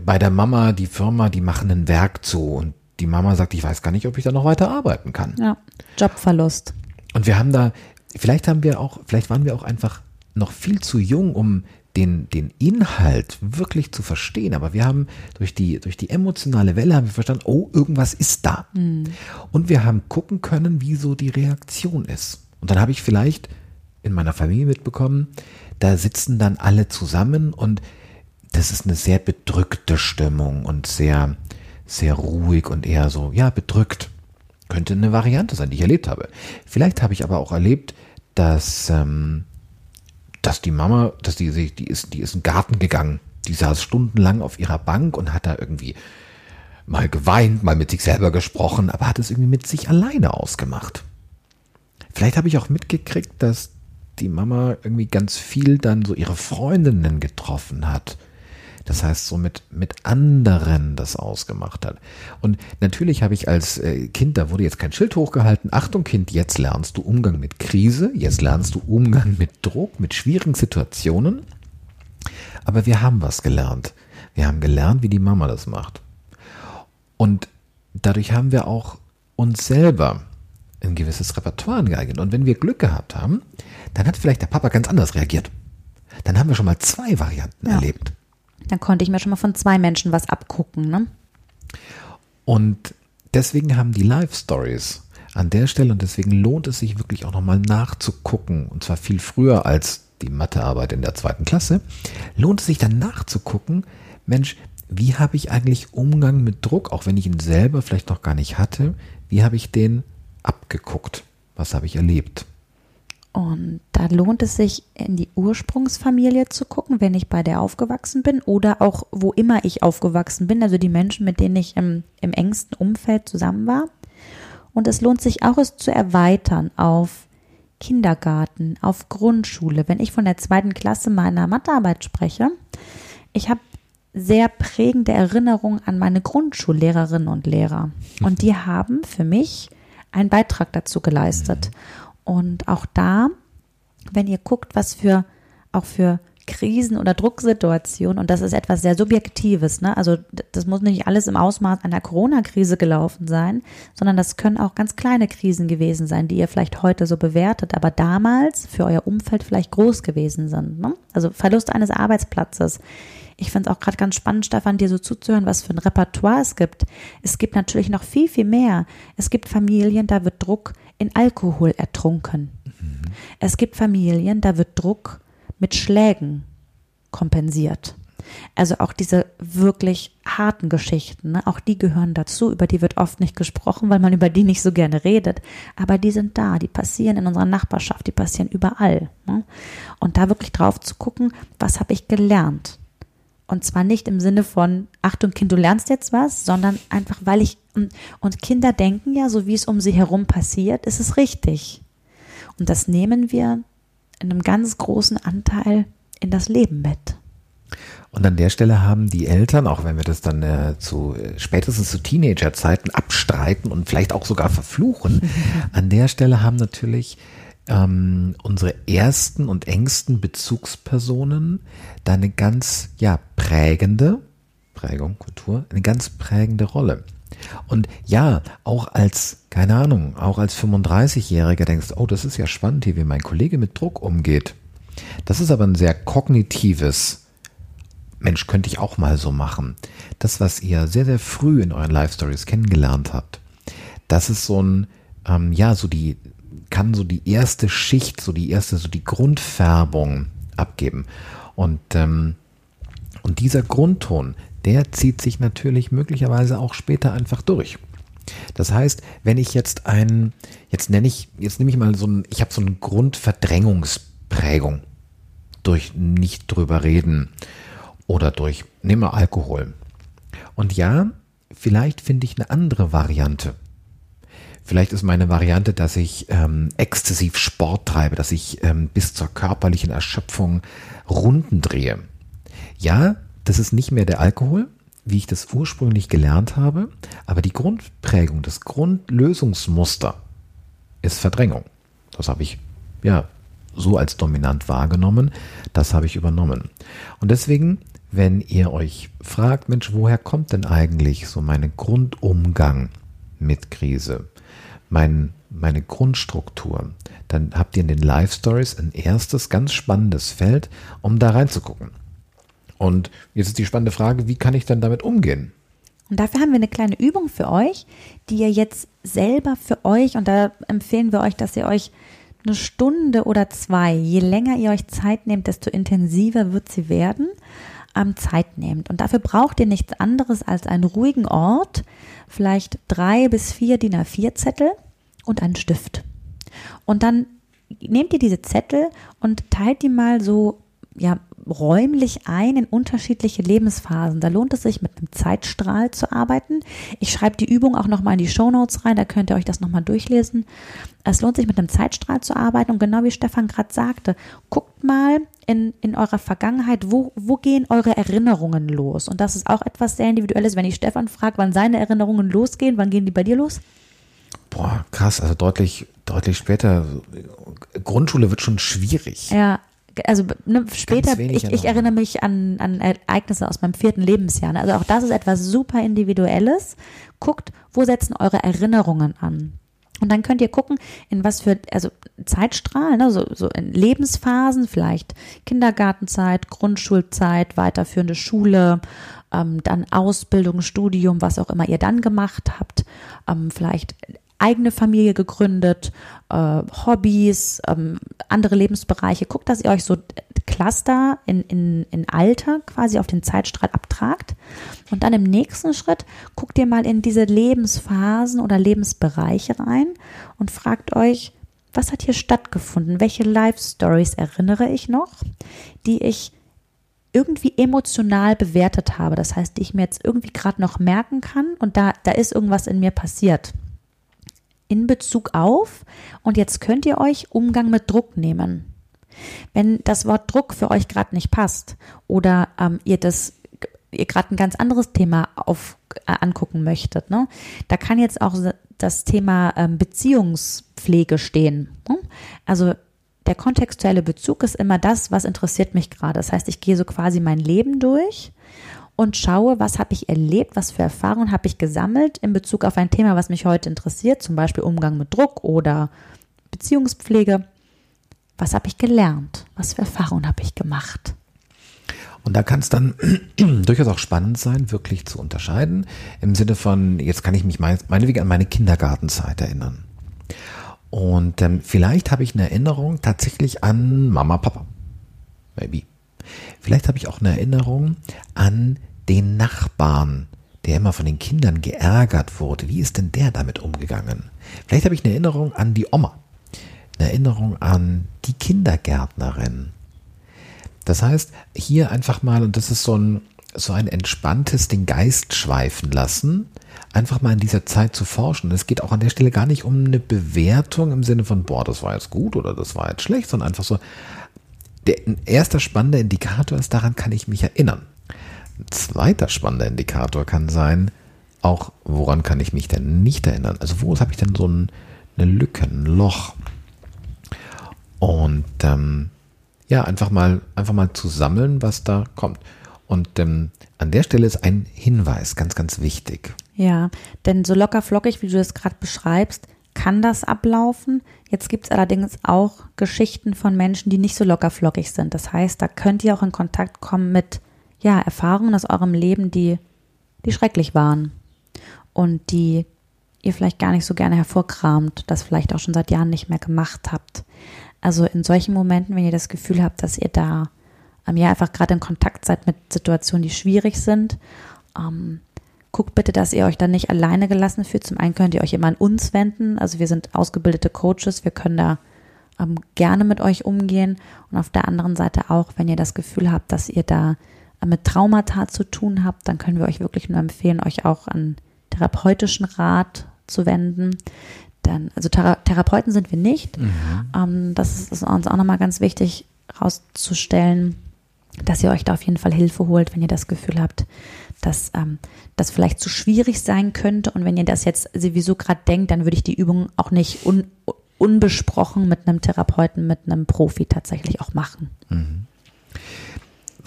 [SPEAKER 1] bei der Mama, die Firma, die machen ein Werk zu und die Mama sagt, ich weiß gar nicht, ob ich da noch weiter arbeiten kann.
[SPEAKER 2] Ja, Jobverlust.
[SPEAKER 1] Und wir haben da, vielleicht haben wir auch, vielleicht waren wir auch einfach noch viel zu jung, um den, den Inhalt wirklich zu verstehen. Aber wir haben durch die, durch die emotionale Welle haben wir verstanden, oh, irgendwas ist da. Mhm. Und wir haben gucken können, wie so die Reaktion ist. Und dann habe ich vielleicht in meiner Familie mitbekommen, da sitzen dann alle zusammen und das ist eine sehr bedrückte Stimmung und sehr, sehr ruhig und eher so, ja, bedrückt. Könnte eine Variante sein, die ich erlebt habe. Vielleicht habe ich aber auch erlebt, dass, ähm, dass die Mama, dass die, die ist, die ist in den Garten gegangen. Die saß stundenlang auf ihrer Bank und hat da irgendwie mal geweint, mal mit sich selber gesprochen, aber hat es irgendwie mit sich alleine ausgemacht. Vielleicht habe ich auch mitgekriegt, dass die Mama irgendwie ganz viel dann so ihre Freundinnen getroffen hat. Das heißt, so mit, mit anderen das ausgemacht hat. Und natürlich habe ich als äh, Kind, da wurde jetzt kein Schild hochgehalten, Achtung Kind, jetzt lernst du Umgang mit Krise, jetzt lernst du Umgang mit Druck, mit schwierigen Situationen. Aber wir haben was gelernt. Wir haben gelernt, wie die Mama das macht. Und dadurch haben wir auch uns selber ein gewisses Repertoire angeeignet. Und wenn wir Glück gehabt haben, dann hat vielleicht der Papa ganz anders reagiert. Dann haben wir schon mal zwei Varianten ja. erlebt.
[SPEAKER 2] Dann konnte ich mir schon mal von zwei Menschen was abgucken. Ne?
[SPEAKER 1] Und deswegen haben die Live Stories an der Stelle und deswegen lohnt es sich wirklich auch nochmal nachzugucken und zwar viel früher als die Mathearbeit in der zweiten Klasse, lohnt es sich dann nachzugucken, Mensch, wie habe ich eigentlich Umgang mit Druck, auch wenn ich ihn selber vielleicht noch gar nicht hatte, wie habe ich den abgeguckt? Was habe ich erlebt?
[SPEAKER 2] Und da lohnt es sich, in die Ursprungsfamilie zu gucken, wenn ich bei der aufgewachsen bin oder auch wo immer ich aufgewachsen bin, also die Menschen, mit denen ich im, im engsten Umfeld zusammen war. Und es lohnt sich auch, es zu erweitern auf Kindergarten, auf Grundschule. Wenn ich von der zweiten Klasse meiner Mathearbeit spreche, ich habe sehr prägende Erinnerungen an meine Grundschullehrerinnen und Lehrer. Und die haben für mich einen Beitrag dazu geleistet. Und auch da, wenn ihr guckt, was für auch für Krisen oder Drucksituationen, und das ist etwas sehr Subjektives, ne? also das muss nicht alles im Ausmaß einer Corona-Krise gelaufen sein, sondern das können auch ganz kleine Krisen gewesen sein, die ihr vielleicht heute so bewertet, aber damals für euer Umfeld vielleicht groß gewesen sind. Ne? Also Verlust eines Arbeitsplatzes, ich finde es auch gerade ganz spannend, Stefan, dir so zuzuhören, was für ein Repertoire es gibt. Es gibt natürlich noch viel, viel mehr. Es gibt Familien, da wird Druck in Alkohol ertrunken. Mhm. Es gibt Familien, da wird Druck mit Schlägen kompensiert. Also auch diese wirklich harten Geschichten, ne, auch die gehören dazu, über die wird oft nicht gesprochen, weil man über die nicht so gerne redet. Aber die sind da, die passieren in unserer Nachbarschaft, die passieren überall. Ne? Und da wirklich drauf zu gucken, was habe ich gelernt? Und zwar nicht im Sinne von, Achtung Kind, du lernst jetzt was, sondern einfach, weil ich, und Kinder denken ja, so wie es um sie herum passiert, ist es richtig. Und das nehmen wir in einem ganz großen Anteil in das Leben mit.
[SPEAKER 1] Und an der Stelle haben die Eltern, auch wenn wir das dann äh, zu spätestens zu Teenagerzeiten abstreiten und vielleicht auch sogar verfluchen, an der Stelle haben natürlich ähm, unsere ersten und engsten Bezugspersonen da eine ganz, ja, prägende, Prägung, Kultur, eine ganz prägende Rolle. Und ja, auch als, keine Ahnung, auch als 35-Jähriger denkst, oh, das ist ja spannend hier, wie mein Kollege mit Druck umgeht. Das ist aber ein sehr kognitives, Mensch, könnte ich auch mal so machen. Das, was ihr sehr, sehr früh in euren Life Stories kennengelernt habt, das ist so ein, ähm, ja, so die, kann so die erste Schicht, so die erste, so die Grundfärbung abgeben. Und, ähm, und dieser Grundton, der zieht sich natürlich möglicherweise auch später einfach durch. Das heißt, wenn ich jetzt ein, jetzt nenne ich, jetzt nehme ich mal so ein, ich habe so eine Grundverdrängungsprägung durch nicht drüber reden oder durch, nehme Alkohol. Und ja, vielleicht finde ich eine andere Variante Vielleicht ist meine Variante, dass ich ähm, exzessiv Sport treibe, dass ich ähm, bis zur körperlichen Erschöpfung Runden drehe. Ja, das ist nicht mehr der Alkohol, wie ich das ursprünglich gelernt habe, aber die Grundprägung, das Grundlösungsmuster ist Verdrängung. Das habe ich ja so als dominant wahrgenommen, das habe ich übernommen. Und deswegen, wenn ihr euch fragt, Mensch, woher kommt denn eigentlich so mein Grundumgang mit Krise? Mein, meine Grundstruktur, dann habt ihr in den Live Stories ein erstes ganz spannendes Feld, um da reinzugucken. Und jetzt ist die spannende Frage, wie kann ich dann damit umgehen?
[SPEAKER 2] Und dafür haben wir eine kleine Übung für euch, die ihr jetzt selber für euch, und da empfehlen wir euch, dass ihr euch eine Stunde oder zwei, je länger ihr euch Zeit nehmt, desto intensiver wird sie werden, Zeit nehmt. Und dafür braucht ihr nichts anderes als einen ruhigen Ort, vielleicht drei bis vier DIN A4 Zettel und einen Stift. Und dann nehmt ihr diese Zettel und teilt die mal so ja, räumlich ein in unterschiedliche Lebensphasen. Da lohnt es sich, mit einem Zeitstrahl zu arbeiten. Ich schreibe die Übung auch nochmal in die Show Notes rein, da könnt ihr euch das nochmal durchlesen. Es lohnt sich, mit einem Zeitstrahl zu arbeiten und genau wie Stefan gerade sagte, guckt mal in, in eurer Vergangenheit, wo, wo gehen eure Erinnerungen los? Und das ist auch etwas sehr Individuelles. Wenn ich Stefan frage, wann seine Erinnerungen losgehen, wann gehen die bei dir los?
[SPEAKER 1] Boah, krass, also deutlich, deutlich später. Grundschule wird schon schwierig.
[SPEAKER 2] Ja, also ne, später, ich, ich, erinnere mich an, an Ereignisse aus meinem vierten Lebensjahr. Ne? Also auch das ist etwas super Individuelles. Guckt, wo setzen eure Erinnerungen an? Und dann könnt ihr gucken, in was für, also Zeitstrahlen, ne, so, so in Lebensphasen, vielleicht Kindergartenzeit, Grundschulzeit, weiterführende Schule, ähm, dann Ausbildung, Studium, was auch immer ihr dann gemacht habt, ähm, vielleicht eigene Familie gegründet, äh, Hobbys, ähm, andere Lebensbereiche. Guckt, dass ihr euch so Cluster in, in, in Alter quasi auf den Zeitstrahl abtragt. Und dann im nächsten Schritt guckt ihr mal in diese Lebensphasen oder Lebensbereiche rein und fragt euch, was hat hier stattgefunden? Welche Life Stories erinnere ich noch, die ich irgendwie emotional bewertet habe. Das heißt, die ich mir jetzt irgendwie gerade noch merken kann und da, da ist irgendwas in mir passiert in Bezug auf, und jetzt könnt ihr euch Umgang mit Druck nehmen. Wenn das Wort Druck für euch gerade nicht passt oder ähm, ihr das ihr gerade ein ganz anderes Thema auf äh, angucken möchtet, ne? Da kann jetzt auch das Thema ähm, Beziehungspflege stehen. Ne? Also der kontextuelle Bezug ist immer das, was interessiert mich gerade. Das heißt, ich gehe so quasi mein Leben durch und schaue, was habe ich erlebt, was für Erfahrungen habe ich gesammelt in Bezug auf ein Thema, was mich heute interessiert, zum Beispiel Umgang mit Druck oder Beziehungspflege. Was habe ich gelernt? Was für Erfahrungen habe ich gemacht?
[SPEAKER 1] Und da kann es dann durchaus auch spannend sein, wirklich zu unterscheiden. Im Sinne von, jetzt kann ich mich meinetwegen an meine Kindergartenzeit erinnern. Und ähm, vielleicht habe ich eine Erinnerung tatsächlich an Mama, Papa. Maybe. Vielleicht habe ich auch eine Erinnerung an den Nachbarn, der immer von den Kindern geärgert wurde. Wie ist denn der damit umgegangen? Vielleicht habe ich eine Erinnerung an die Oma, eine Erinnerung an die Kindergärtnerin. Das heißt, hier einfach mal, und das ist so ein, so ein entspanntes den Geist schweifen lassen, einfach mal in dieser Zeit zu forschen. Es geht auch an der Stelle gar nicht um eine Bewertung im Sinne von, boah, das war jetzt gut oder das war jetzt schlecht, sondern einfach so, der erste spannende Indikator ist, daran kann ich mich erinnern. Zweiter spannender Indikator kann sein, auch woran kann ich mich denn nicht erinnern? Also wo habe ich denn so ein, eine Lücke, ein Loch? Und ähm, ja, einfach mal, einfach mal zu sammeln, was da kommt. Und ähm, an der Stelle ist ein Hinweis ganz, ganz wichtig.
[SPEAKER 2] Ja, denn so locker flockig, wie du das gerade beschreibst, kann das ablaufen. Jetzt gibt es allerdings auch Geschichten von Menschen, die nicht so locker flockig sind. Das heißt, da könnt ihr auch in Kontakt kommen mit ja, Erfahrungen aus eurem Leben, die, die schrecklich waren und die ihr vielleicht gar nicht so gerne hervorkramt, das vielleicht auch schon seit Jahren nicht mehr gemacht habt. Also in solchen Momenten, wenn ihr das Gefühl habt, dass ihr da ähm, ja einfach gerade in Kontakt seid mit Situationen, die schwierig sind, ähm, guckt bitte, dass ihr euch dann nicht alleine gelassen fühlt. Zum einen könnt ihr euch immer an uns wenden. Also wir sind ausgebildete Coaches, wir können da ähm, gerne mit euch umgehen. Und auf der anderen Seite auch, wenn ihr das Gefühl habt, dass ihr da mit Traumata zu tun habt, dann können wir euch wirklich nur empfehlen, euch auch an therapeutischen Rat zu wenden. Dann, also Thera Therapeuten sind wir nicht. Mhm. Ähm, das ist, ist uns auch nochmal ganz wichtig herauszustellen, dass ihr euch da auf jeden Fall Hilfe holt, wenn ihr das Gefühl habt, dass ähm, das vielleicht zu schwierig sein könnte. Und wenn ihr das jetzt sowieso gerade denkt, dann würde ich die Übung auch nicht un unbesprochen mit einem Therapeuten, mit einem Profi tatsächlich auch machen. Mhm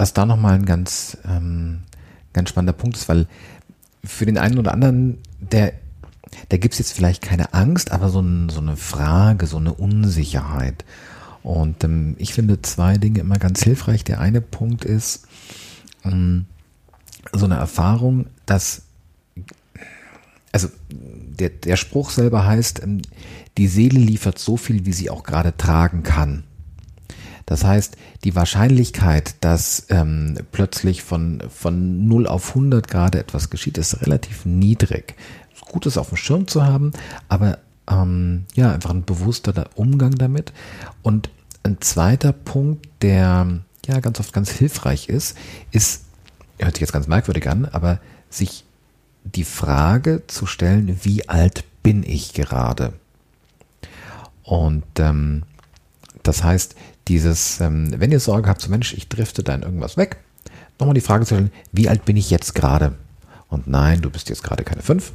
[SPEAKER 1] was da nochmal ein ganz, ähm, ganz spannender Punkt ist, weil für den einen oder anderen, der, der gibt es jetzt vielleicht keine Angst, aber so, ein, so eine Frage, so eine Unsicherheit. Und ähm, ich finde zwei Dinge immer ganz hilfreich. Der eine Punkt ist ähm, so eine Erfahrung, dass also der, der Spruch selber heißt, ähm, die Seele liefert so viel, wie sie auch gerade tragen kann. Das heißt, die Wahrscheinlichkeit, dass ähm, plötzlich von, von 0 auf 100 gerade etwas geschieht, ist relativ niedrig. Gut ist auf dem Schirm zu haben, aber ähm, ja, einfach ein bewusster Umgang damit. Und ein zweiter Punkt, der ja ganz oft ganz hilfreich ist, ist, hört sich jetzt ganz merkwürdig an, aber sich die Frage zu stellen, wie alt bin ich gerade? Und ähm, das heißt, dieses, ähm, wenn ihr Sorge habt, so Mensch, ich drifte da in irgendwas weg, nochmal die Frage zu stellen, wie alt bin ich jetzt gerade? Und nein, du bist jetzt gerade keine fünf,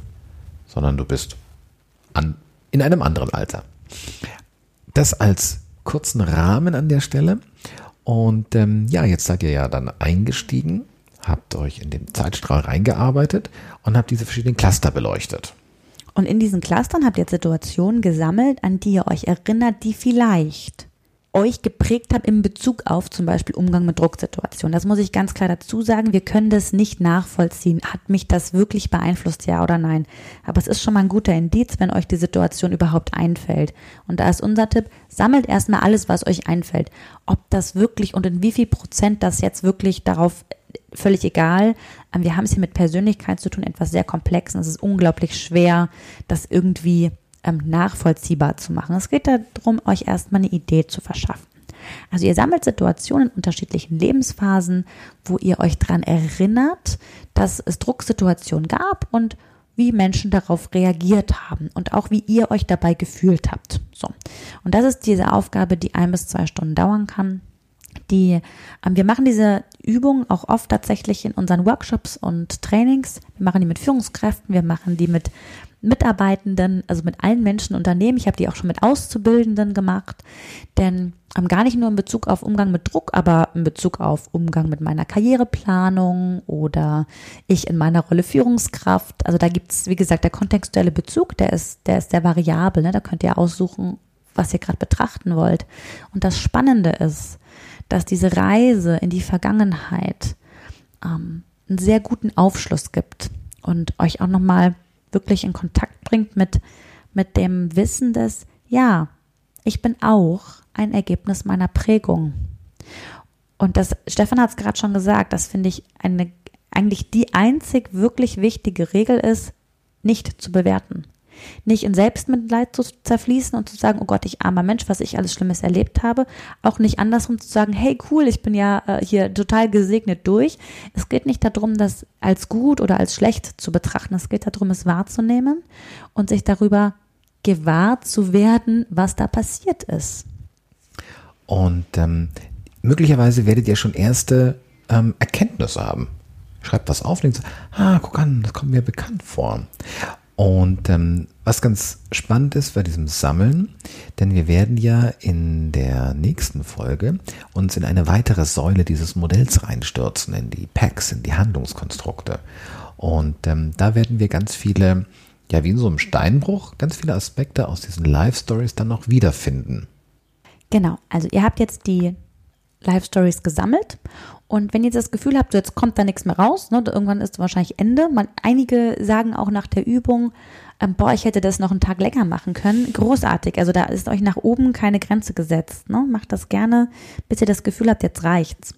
[SPEAKER 1] sondern du bist an, in einem anderen Alter. Das als kurzen Rahmen an der Stelle. Und ähm, ja, jetzt seid ihr ja dann eingestiegen, habt euch in den Zeitstrahl reingearbeitet und habt diese verschiedenen Cluster beleuchtet.
[SPEAKER 2] Und in diesen Clustern habt ihr Situationen gesammelt, an die ihr euch erinnert, die vielleicht euch geprägt habe in Bezug auf zum Beispiel Umgang mit Drucksituationen. Das muss ich ganz klar dazu sagen. Wir können das nicht nachvollziehen. Hat mich das wirklich beeinflusst, ja oder nein? Aber es ist schon mal ein guter Indiz, wenn euch die Situation überhaupt einfällt. Und da ist unser Tipp, sammelt erstmal alles, was euch einfällt. Ob das wirklich und in wie viel Prozent das jetzt wirklich darauf völlig egal. Ähm, wir haben es hier mit Persönlichkeit zu tun, etwas sehr Komplexes. Es ist unglaublich schwer, das irgendwie ähm, nachvollziehbar zu machen. Es geht darum, euch erstmal eine Idee zu verschaffen. Also ihr sammelt Situationen in unterschiedlichen Lebensphasen, wo ihr euch daran erinnert, dass es Drucksituationen gab und wie Menschen darauf reagiert haben und auch wie ihr euch dabei gefühlt habt. So. Und das ist diese Aufgabe, die ein bis zwei Stunden dauern kann. Die, ähm, wir machen diese Übungen auch oft tatsächlich in unseren Workshops und Trainings. Wir machen die mit Führungskräften, wir machen die mit Mitarbeitenden, also mit allen Menschen Unternehmen. Ich habe die auch schon mit Auszubildenden gemacht, denn ähm, gar nicht nur in Bezug auf Umgang mit Druck, aber in Bezug auf Umgang mit meiner Karriereplanung oder ich in meiner Rolle Führungskraft. Also da gibt es, wie gesagt, der kontextuelle Bezug, der ist, der ist sehr variabel. Ne? Da könnt ihr aussuchen, was ihr gerade betrachten wollt. Und das Spannende ist, dass diese Reise in die Vergangenheit ähm, einen sehr guten Aufschluss gibt und euch auch nochmal wirklich in Kontakt bringt mit, mit dem Wissen des, ja, ich bin auch ein Ergebnis meiner Prägung. Und das, Stefan hat es gerade schon gesagt, das finde ich eine, eigentlich die einzig wirklich wichtige Regel ist, nicht zu bewerten nicht in Selbstmitleid zu zerfließen und zu sagen, oh Gott, ich armer Mensch, was ich alles Schlimmes erlebt habe. Auch nicht andersrum zu sagen, hey cool, ich bin ja äh, hier total gesegnet durch. Es geht nicht darum, das als gut oder als schlecht zu betrachten. Es geht darum, es wahrzunehmen und sich darüber gewahr zu werden, was da passiert ist.
[SPEAKER 1] Und ähm, möglicherweise werdet ihr schon erste ähm, Erkenntnisse haben. Schreibt was auf denkt, ah, guck an, das kommt mir bekannt vor. Und ähm, was ganz spannend ist bei diesem Sammeln, denn wir werden ja in der nächsten Folge uns in eine weitere Säule dieses Modells reinstürzen, in die Packs, in die Handlungskonstrukte. Und ähm, da werden wir ganz viele, ja wie in so einem Steinbruch, ganz viele Aspekte aus diesen Live-Stories dann noch wiederfinden.
[SPEAKER 2] Genau, also ihr habt jetzt die Live-Stories gesammelt und wenn ihr das Gefühl habt, jetzt kommt da nichts mehr raus, ne, irgendwann ist wahrscheinlich Ende. Man, einige sagen auch nach der Übung, ähm, boah, ich hätte das noch einen Tag länger machen können. Großartig. Also da ist euch nach oben keine Grenze gesetzt. Ne? Macht das gerne, bis ihr das Gefühl habt, jetzt reicht's.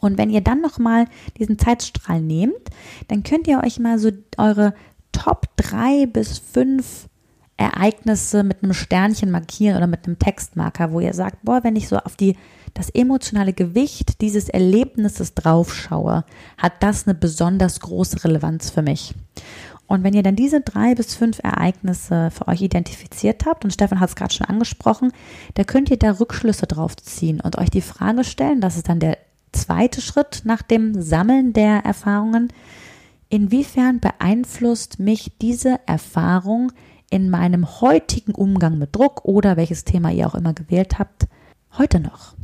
[SPEAKER 2] Und wenn ihr dann nochmal diesen Zeitstrahl nehmt, dann könnt ihr euch mal so eure Top drei bis fünf Ereignisse mit einem Sternchen markieren oder mit einem Textmarker, wo ihr sagt, boah, wenn ich so auf die das emotionale Gewicht dieses Erlebnisses draufschaue, hat das eine besonders große Relevanz für mich. Und wenn ihr dann diese drei bis fünf Ereignisse für euch identifiziert habt, und Stefan hat es gerade schon angesprochen, da könnt ihr da Rückschlüsse drauf ziehen und euch die Frage stellen, das ist dann der zweite Schritt nach dem Sammeln der Erfahrungen, inwiefern beeinflusst mich diese Erfahrung in meinem heutigen Umgang mit Druck oder welches Thema ihr auch immer gewählt habt, heute noch?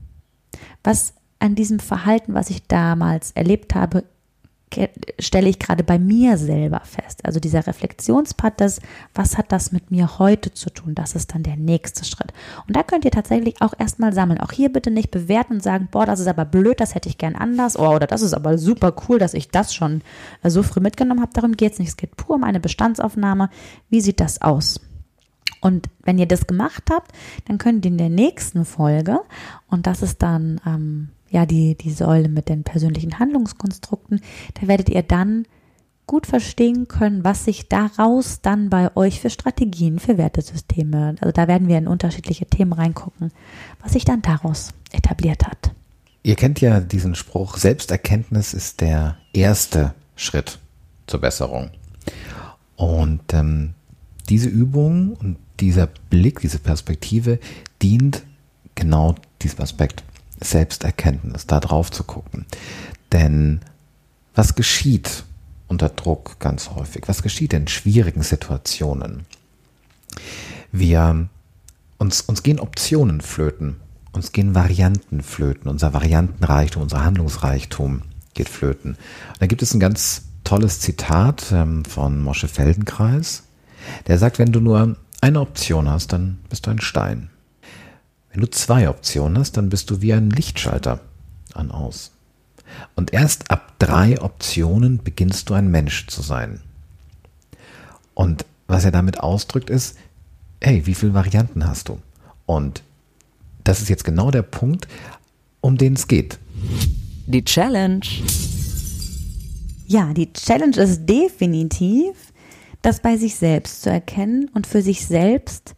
[SPEAKER 2] Was an diesem Verhalten, was ich damals erlebt habe, stelle ich gerade bei mir selber fest. Also dieser Reflexionspart, das, was hat das mit mir heute zu tun? Das ist dann der nächste Schritt. Und da könnt ihr tatsächlich auch erstmal sammeln. Auch hier bitte nicht bewerten und sagen, boah, das ist aber blöd, das hätte ich gern anders. Oh, oder das ist aber super cool, dass ich das schon äh, so früh mitgenommen habe. Darum geht es nicht. Es geht pur um eine Bestandsaufnahme. Wie sieht das aus? Und wenn ihr das gemacht habt, dann könnt ihr in der nächsten Folge, und das ist dann ähm, ja die, die Säule mit den persönlichen Handlungskonstrukten, da werdet ihr dann gut verstehen können, was sich daraus dann bei euch für Strategien, für Wertesysteme, also da werden wir in unterschiedliche Themen reingucken, was sich dann daraus etabliert hat.
[SPEAKER 1] Ihr kennt ja diesen Spruch, Selbsterkenntnis ist der erste Schritt zur Besserung. Und ähm, diese Übung und dieser Blick, diese Perspektive dient genau diesem Aspekt. Selbsterkenntnis, da drauf zu gucken. Denn was geschieht unter Druck ganz häufig? Was geschieht in schwierigen Situationen? Wir, uns, uns gehen Optionen flöten, uns gehen Varianten flöten, unser Variantenreichtum, unser Handlungsreichtum geht flöten. Und da gibt es ein ganz tolles Zitat ähm, von Mosche Feldenkreis, der sagt, wenn du nur eine Option hast, dann bist du ein Stein. Wenn du zwei Optionen hast, dann bist du wie ein Lichtschalter an aus. Und erst ab drei Optionen beginnst du ein Mensch zu sein. Und was er damit ausdrückt ist, hey, wie viele Varianten hast du? Und das ist jetzt genau der Punkt, um den es geht.
[SPEAKER 3] Die Challenge.
[SPEAKER 2] Ja, die Challenge ist definitiv, das bei sich selbst zu erkennen und für sich selbst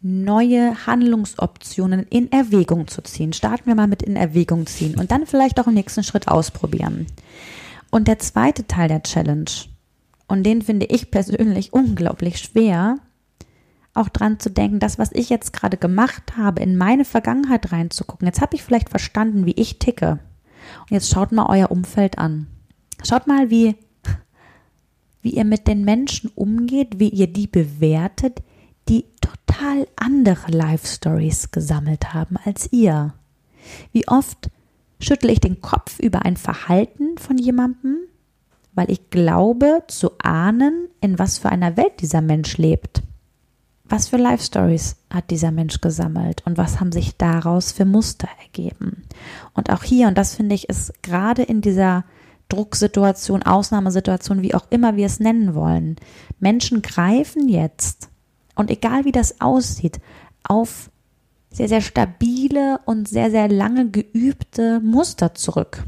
[SPEAKER 2] neue Handlungsoptionen in Erwägung zu ziehen. Starten wir mal mit in Erwägung ziehen und dann vielleicht auch im nächsten Schritt ausprobieren. Und der zweite Teil der Challenge, und den finde ich persönlich unglaublich schwer, auch dran zu denken, das, was ich jetzt gerade gemacht habe, in meine Vergangenheit reinzugucken. Jetzt habe ich vielleicht verstanden, wie ich ticke. Und jetzt schaut mal euer Umfeld an. Schaut mal, wie, wie ihr mit den Menschen umgeht, wie ihr die bewertet, die total andere Life Stories gesammelt haben als ihr. Wie oft schüttle ich den Kopf über ein Verhalten von jemandem, weil ich glaube zu ahnen, in was für einer Welt dieser Mensch lebt. Was für Life Stories hat dieser Mensch gesammelt und was haben sich daraus für Muster ergeben? Und auch hier, und das finde ich, ist gerade in dieser Drucksituation, Ausnahmesituation, wie auch immer wir es nennen wollen, Menschen greifen jetzt und egal wie das aussieht, auf sehr, sehr stabile und sehr, sehr lange geübte Muster zurück.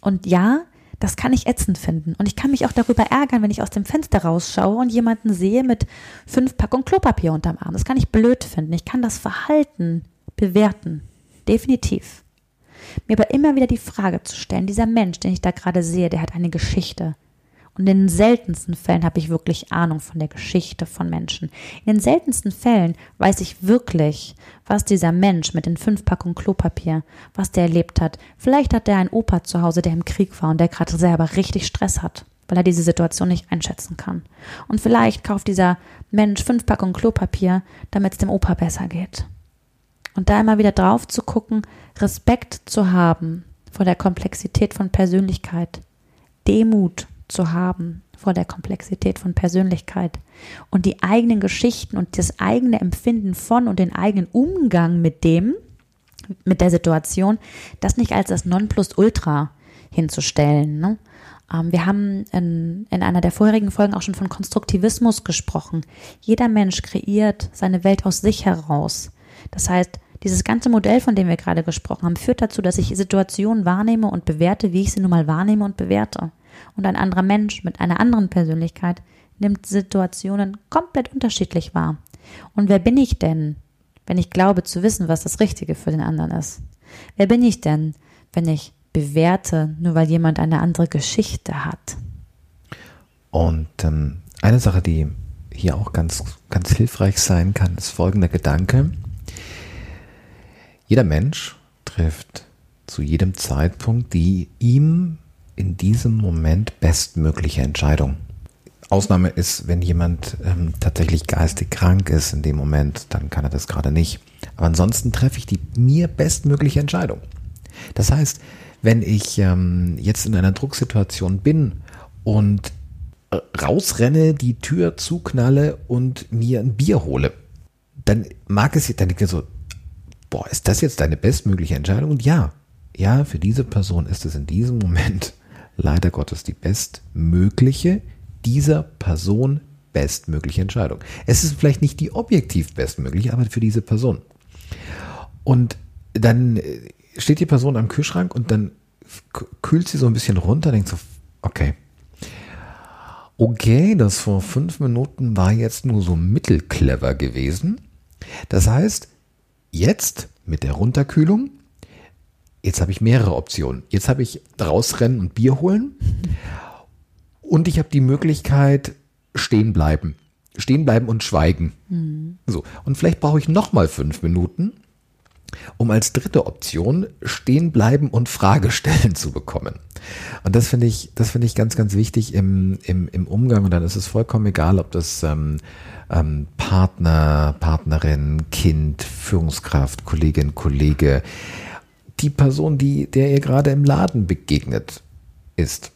[SPEAKER 2] Und ja, das kann ich ätzend finden. Und ich kann mich auch darüber ärgern, wenn ich aus dem Fenster rausschaue und jemanden sehe mit fünf Packungen Klopapier unterm Arm. Das kann ich blöd finden. Ich kann das Verhalten bewerten. Definitiv. Mir aber immer wieder die Frage zu stellen, dieser Mensch, den ich da gerade sehe, der hat eine Geschichte. Und in den seltensten Fällen habe ich wirklich Ahnung von der Geschichte von Menschen. In den seltensten Fällen weiß ich wirklich, was dieser Mensch mit den fünf Packungen Klopapier, was der erlebt hat. Vielleicht hat der einen Opa zu Hause, der im Krieg war und der gerade selber richtig Stress hat, weil er diese Situation nicht einschätzen kann. Und vielleicht kauft dieser Mensch fünf Packungen Klopapier, damit es dem Opa besser geht. Und da immer wieder drauf zu gucken, Respekt zu haben vor der Komplexität von Persönlichkeit, Demut zu haben vor der Komplexität von Persönlichkeit und die eigenen Geschichten und das eigene Empfinden von und den eigenen Umgang mit dem, mit der Situation, das nicht als das Nonplusultra hinzustellen. Ne? Ähm, wir haben in, in einer der vorherigen Folgen auch schon von Konstruktivismus gesprochen. Jeder Mensch kreiert seine Welt aus sich heraus. Das heißt, dieses ganze Modell, von dem wir gerade gesprochen haben, führt dazu, dass ich Situationen wahrnehme und bewerte, wie ich sie nun mal wahrnehme und bewerte. Und ein anderer Mensch mit einer anderen Persönlichkeit nimmt Situationen komplett unterschiedlich wahr. Und wer bin ich denn, wenn ich glaube zu wissen, was das Richtige für den anderen ist? Wer bin ich denn, wenn ich bewerte, nur weil jemand eine andere Geschichte hat?
[SPEAKER 1] Und ähm, eine Sache, die hier auch ganz, ganz hilfreich sein kann, ist folgender Gedanke. Jeder Mensch trifft zu jedem Zeitpunkt die ihm in diesem Moment bestmögliche Entscheidung. Ausnahme ist, wenn jemand ähm, tatsächlich geistig krank ist in dem Moment, dann kann er das gerade nicht. Aber ansonsten treffe ich die mir bestmögliche Entscheidung. Das heißt, wenn ich ähm, jetzt in einer Drucksituation bin und äh, rausrenne, die Tür zuknalle und mir ein Bier hole, dann mag es, dann denke ich so, boah, ist das jetzt deine bestmögliche Entscheidung? Und ja, ja, für diese Person ist es in diesem Moment leider Gottes die bestmögliche, dieser Person bestmögliche Entscheidung. Es ist vielleicht nicht die objektiv bestmögliche, aber für diese Person. Und dann äh, steht die Person am Kühlschrank und dann kühlt sie so ein bisschen runter, denkt so, okay. Okay, das vor fünf Minuten war jetzt nur so mittelclever gewesen. Das heißt, jetzt mit der Runterkühlung, jetzt habe ich mehrere Optionen. Jetzt habe ich rausrennen und Bier holen und ich habe die Möglichkeit stehen bleiben. Stehen bleiben und schweigen. Mhm. So. Und vielleicht brauche ich nochmal fünf Minuten, um als dritte Option stehen bleiben und Frage stellen zu bekommen. Und das finde ich, das finde ich ganz, ganz wichtig im, im, im Umgang. Und dann ist es vollkommen egal, ob das ähm, ähm, Partner, Partnerin, Kind, Führungskraft, Kollegin, Kollege, die Person, die, der ihr gerade im Laden begegnet ist.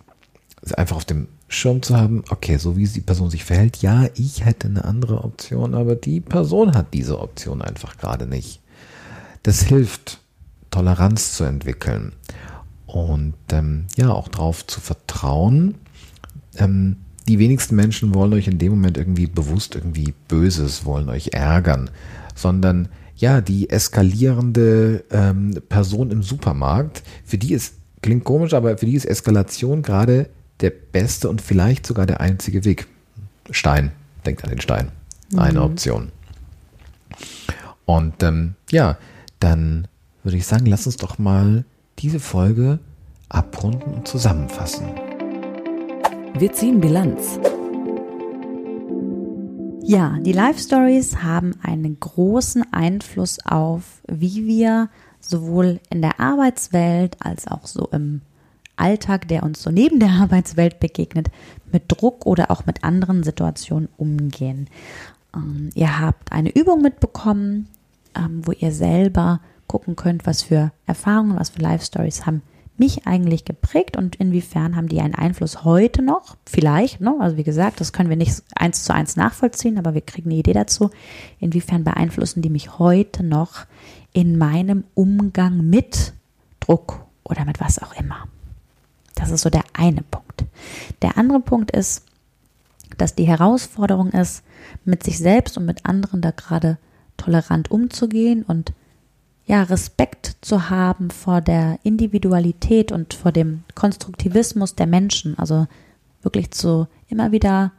[SPEAKER 1] Also einfach auf dem Schirm zu haben, okay, so wie die Person sich verhält, ja, ich hätte eine andere Option, aber die Person hat diese Option einfach gerade nicht. Das hilft, Toleranz zu entwickeln und ähm, ja, auch darauf zu vertrauen. Ähm, die wenigsten Menschen wollen euch in dem Moment irgendwie bewusst irgendwie Böses, wollen euch ärgern, sondern ja, die eskalierende ähm, Person im Supermarkt, für die ist, klingt komisch, aber für die ist Eskalation gerade der beste und vielleicht sogar der einzige Weg. Stein, denkt an den Stein. Eine mhm. Option. Und ähm, ja, dann würde ich sagen, lass uns doch mal diese Folge abrunden und zusammenfassen.
[SPEAKER 3] Wir ziehen Bilanz.
[SPEAKER 2] Ja, die Life Stories haben einen großen Einfluss auf, wie wir sowohl in der Arbeitswelt als auch so im Alltag, der uns so neben der Arbeitswelt begegnet, mit Druck oder auch mit anderen Situationen umgehen. Ähm, ihr habt eine Übung mitbekommen, ähm, wo ihr selber gucken könnt, was für Erfahrungen, was für Life Stories haben mich eigentlich geprägt und inwiefern haben die einen Einfluss heute noch? Vielleicht, ne? also wie gesagt, das können wir nicht eins zu eins nachvollziehen, aber wir kriegen eine Idee dazu. Inwiefern beeinflussen die mich heute noch in meinem Umgang mit Druck oder mit was auch immer? Das ist so der eine Punkt. Der andere Punkt ist, dass die Herausforderung ist, mit sich selbst und mit anderen da gerade tolerant umzugehen und ja, Respekt zu haben vor der Individualität und vor dem Konstruktivismus der Menschen. Also wirklich zu immer wieder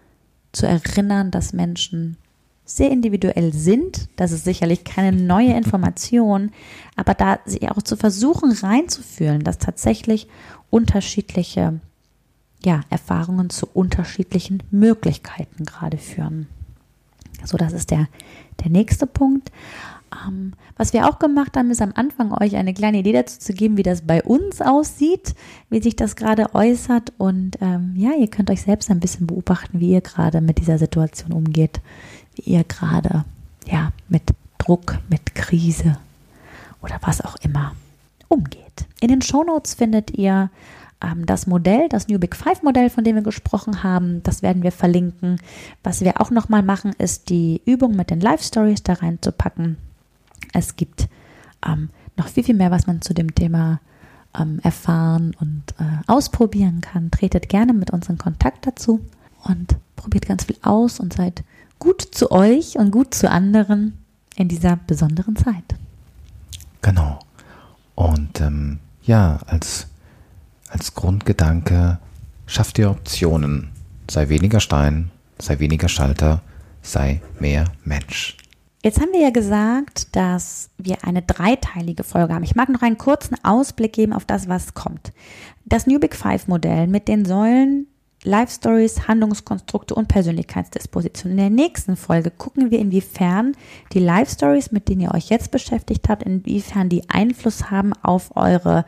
[SPEAKER 2] zu erinnern, dass Menschen sehr individuell sind. Das ist sicherlich keine neue Information, aber da sich auch zu versuchen reinzufühlen, dass tatsächlich unterschiedliche ja, Erfahrungen zu unterschiedlichen Möglichkeiten gerade führen. So, das ist der, der nächste Punkt. Ähm, was wir auch gemacht haben, ist am Anfang euch eine kleine Idee dazu zu geben, wie das bei uns aussieht, wie sich das gerade äußert. Und ähm, ja, ihr könnt euch selbst ein bisschen beobachten, wie ihr gerade mit dieser Situation umgeht, wie ihr gerade ja mit Druck, mit Krise oder was auch immer umgeht. In den Shownotes findet ihr das Modell, das New Big Five Modell, von dem wir gesprochen haben, das werden wir verlinken. Was wir auch nochmal machen, ist die Übung mit den Live Stories da reinzupacken. Es gibt ähm, noch viel, viel mehr, was man zu dem Thema ähm, erfahren und äh, ausprobieren kann. Tretet gerne mit uns in Kontakt dazu und probiert ganz viel aus und seid gut zu euch und gut zu anderen in dieser besonderen Zeit.
[SPEAKER 1] Genau. Und ähm, ja, als, als Grundgedanke, schaff dir Optionen. Sei weniger Stein, sei weniger Schalter, sei mehr Mensch.
[SPEAKER 2] Jetzt haben wir ja gesagt, dass wir eine dreiteilige Folge haben. Ich mag noch einen kurzen Ausblick geben auf das, was kommt. Das New Big Five Modell mit den Säulen Life Stories, Handlungskonstrukte und Persönlichkeitsdisposition. In der nächsten Folge gucken wir, inwiefern die Life Stories, mit denen ihr euch jetzt beschäftigt habt, inwiefern die Einfluss haben auf eure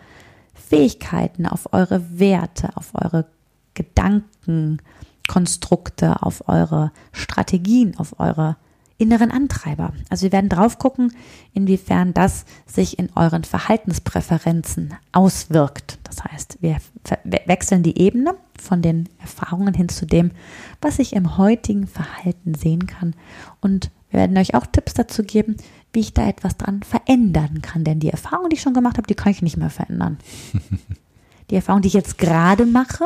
[SPEAKER 2] Fähigkeiten, auf eure Werte, auf eure Gedankenkonstrukte, auf eure Strategien, auf eure inneren Antreiber. Also wir werden drauf gucken, inwiefern das sich in euren Verhaltenspräferenzen auswirkt. Das heißt, wir wechseln die Ebene von den Erfahrungen hin zu dem, was ich im heutigen Verhalten sehen kann. Und wir werden euch auch Tipps dazu geben, wie ich da etwas dran verändern kann. Denn die Erfahrung, die ich schon gemacht habe, die kann ich nicht mehr verändern. die Erfahrung, die ich jetzt gerade mache,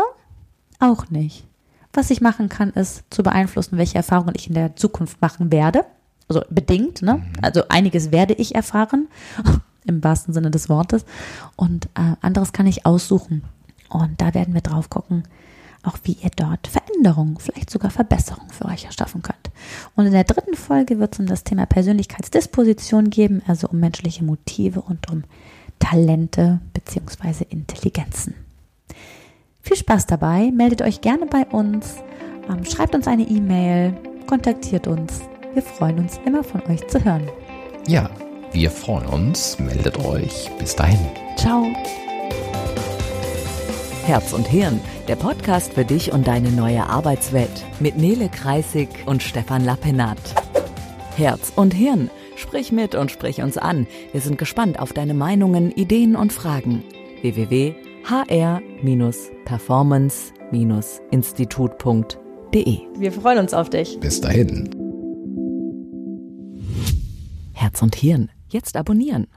[SPEAKER 2] auch nicht. Was ich machen kann, ist zu beeinflussen, welche Erfahrungen ich in der Zukunft machen werde. Also bedingt, ne? Mhm. Also einiges werde ich erfahren, im wahrsten Sinne des Wortes. Und äh, anderes kann ich aussuchen. Und da werden wir drauf gucken, auch wie ihr dort Veränderungen, vielleicht sogar Verbesserungen für euch erschaffen könnt. Und in der dritten Folge wird es um das Thema Persönlichkeitsdisposition geben, also um menschliche Motive und um Talente bzw. Intelligenzen. Viel Spaß dabei, meldet euch gerne bei uns, ähm, schreibt uns eine E-Mail, kontaktiert uns. Wir freuen uns immer von euch zu hören.
[SPEAKER 1] Ja, wir freuen uns, meldet euch. Bis dahin.
[SPEAKER 2] Ciao.
[SPEAKER 3] Herz und Hirn, der Podcast für dich und deine neue Arbeitswelt mit Nele Kreisig und Stefan Lappenat. Herz und Hirn, sprich mit und sprich uns an. Wir sind gespannt auf deine Meinungen, Ideen und Fragen. www hr-performance-institut.de.
[SPEAKER 2] Wir freuen uns auf dich.
[SPEAKER 1] Bis dahin.
[SPEAKER 3] Herz und Hirn, jetzt abonnieren.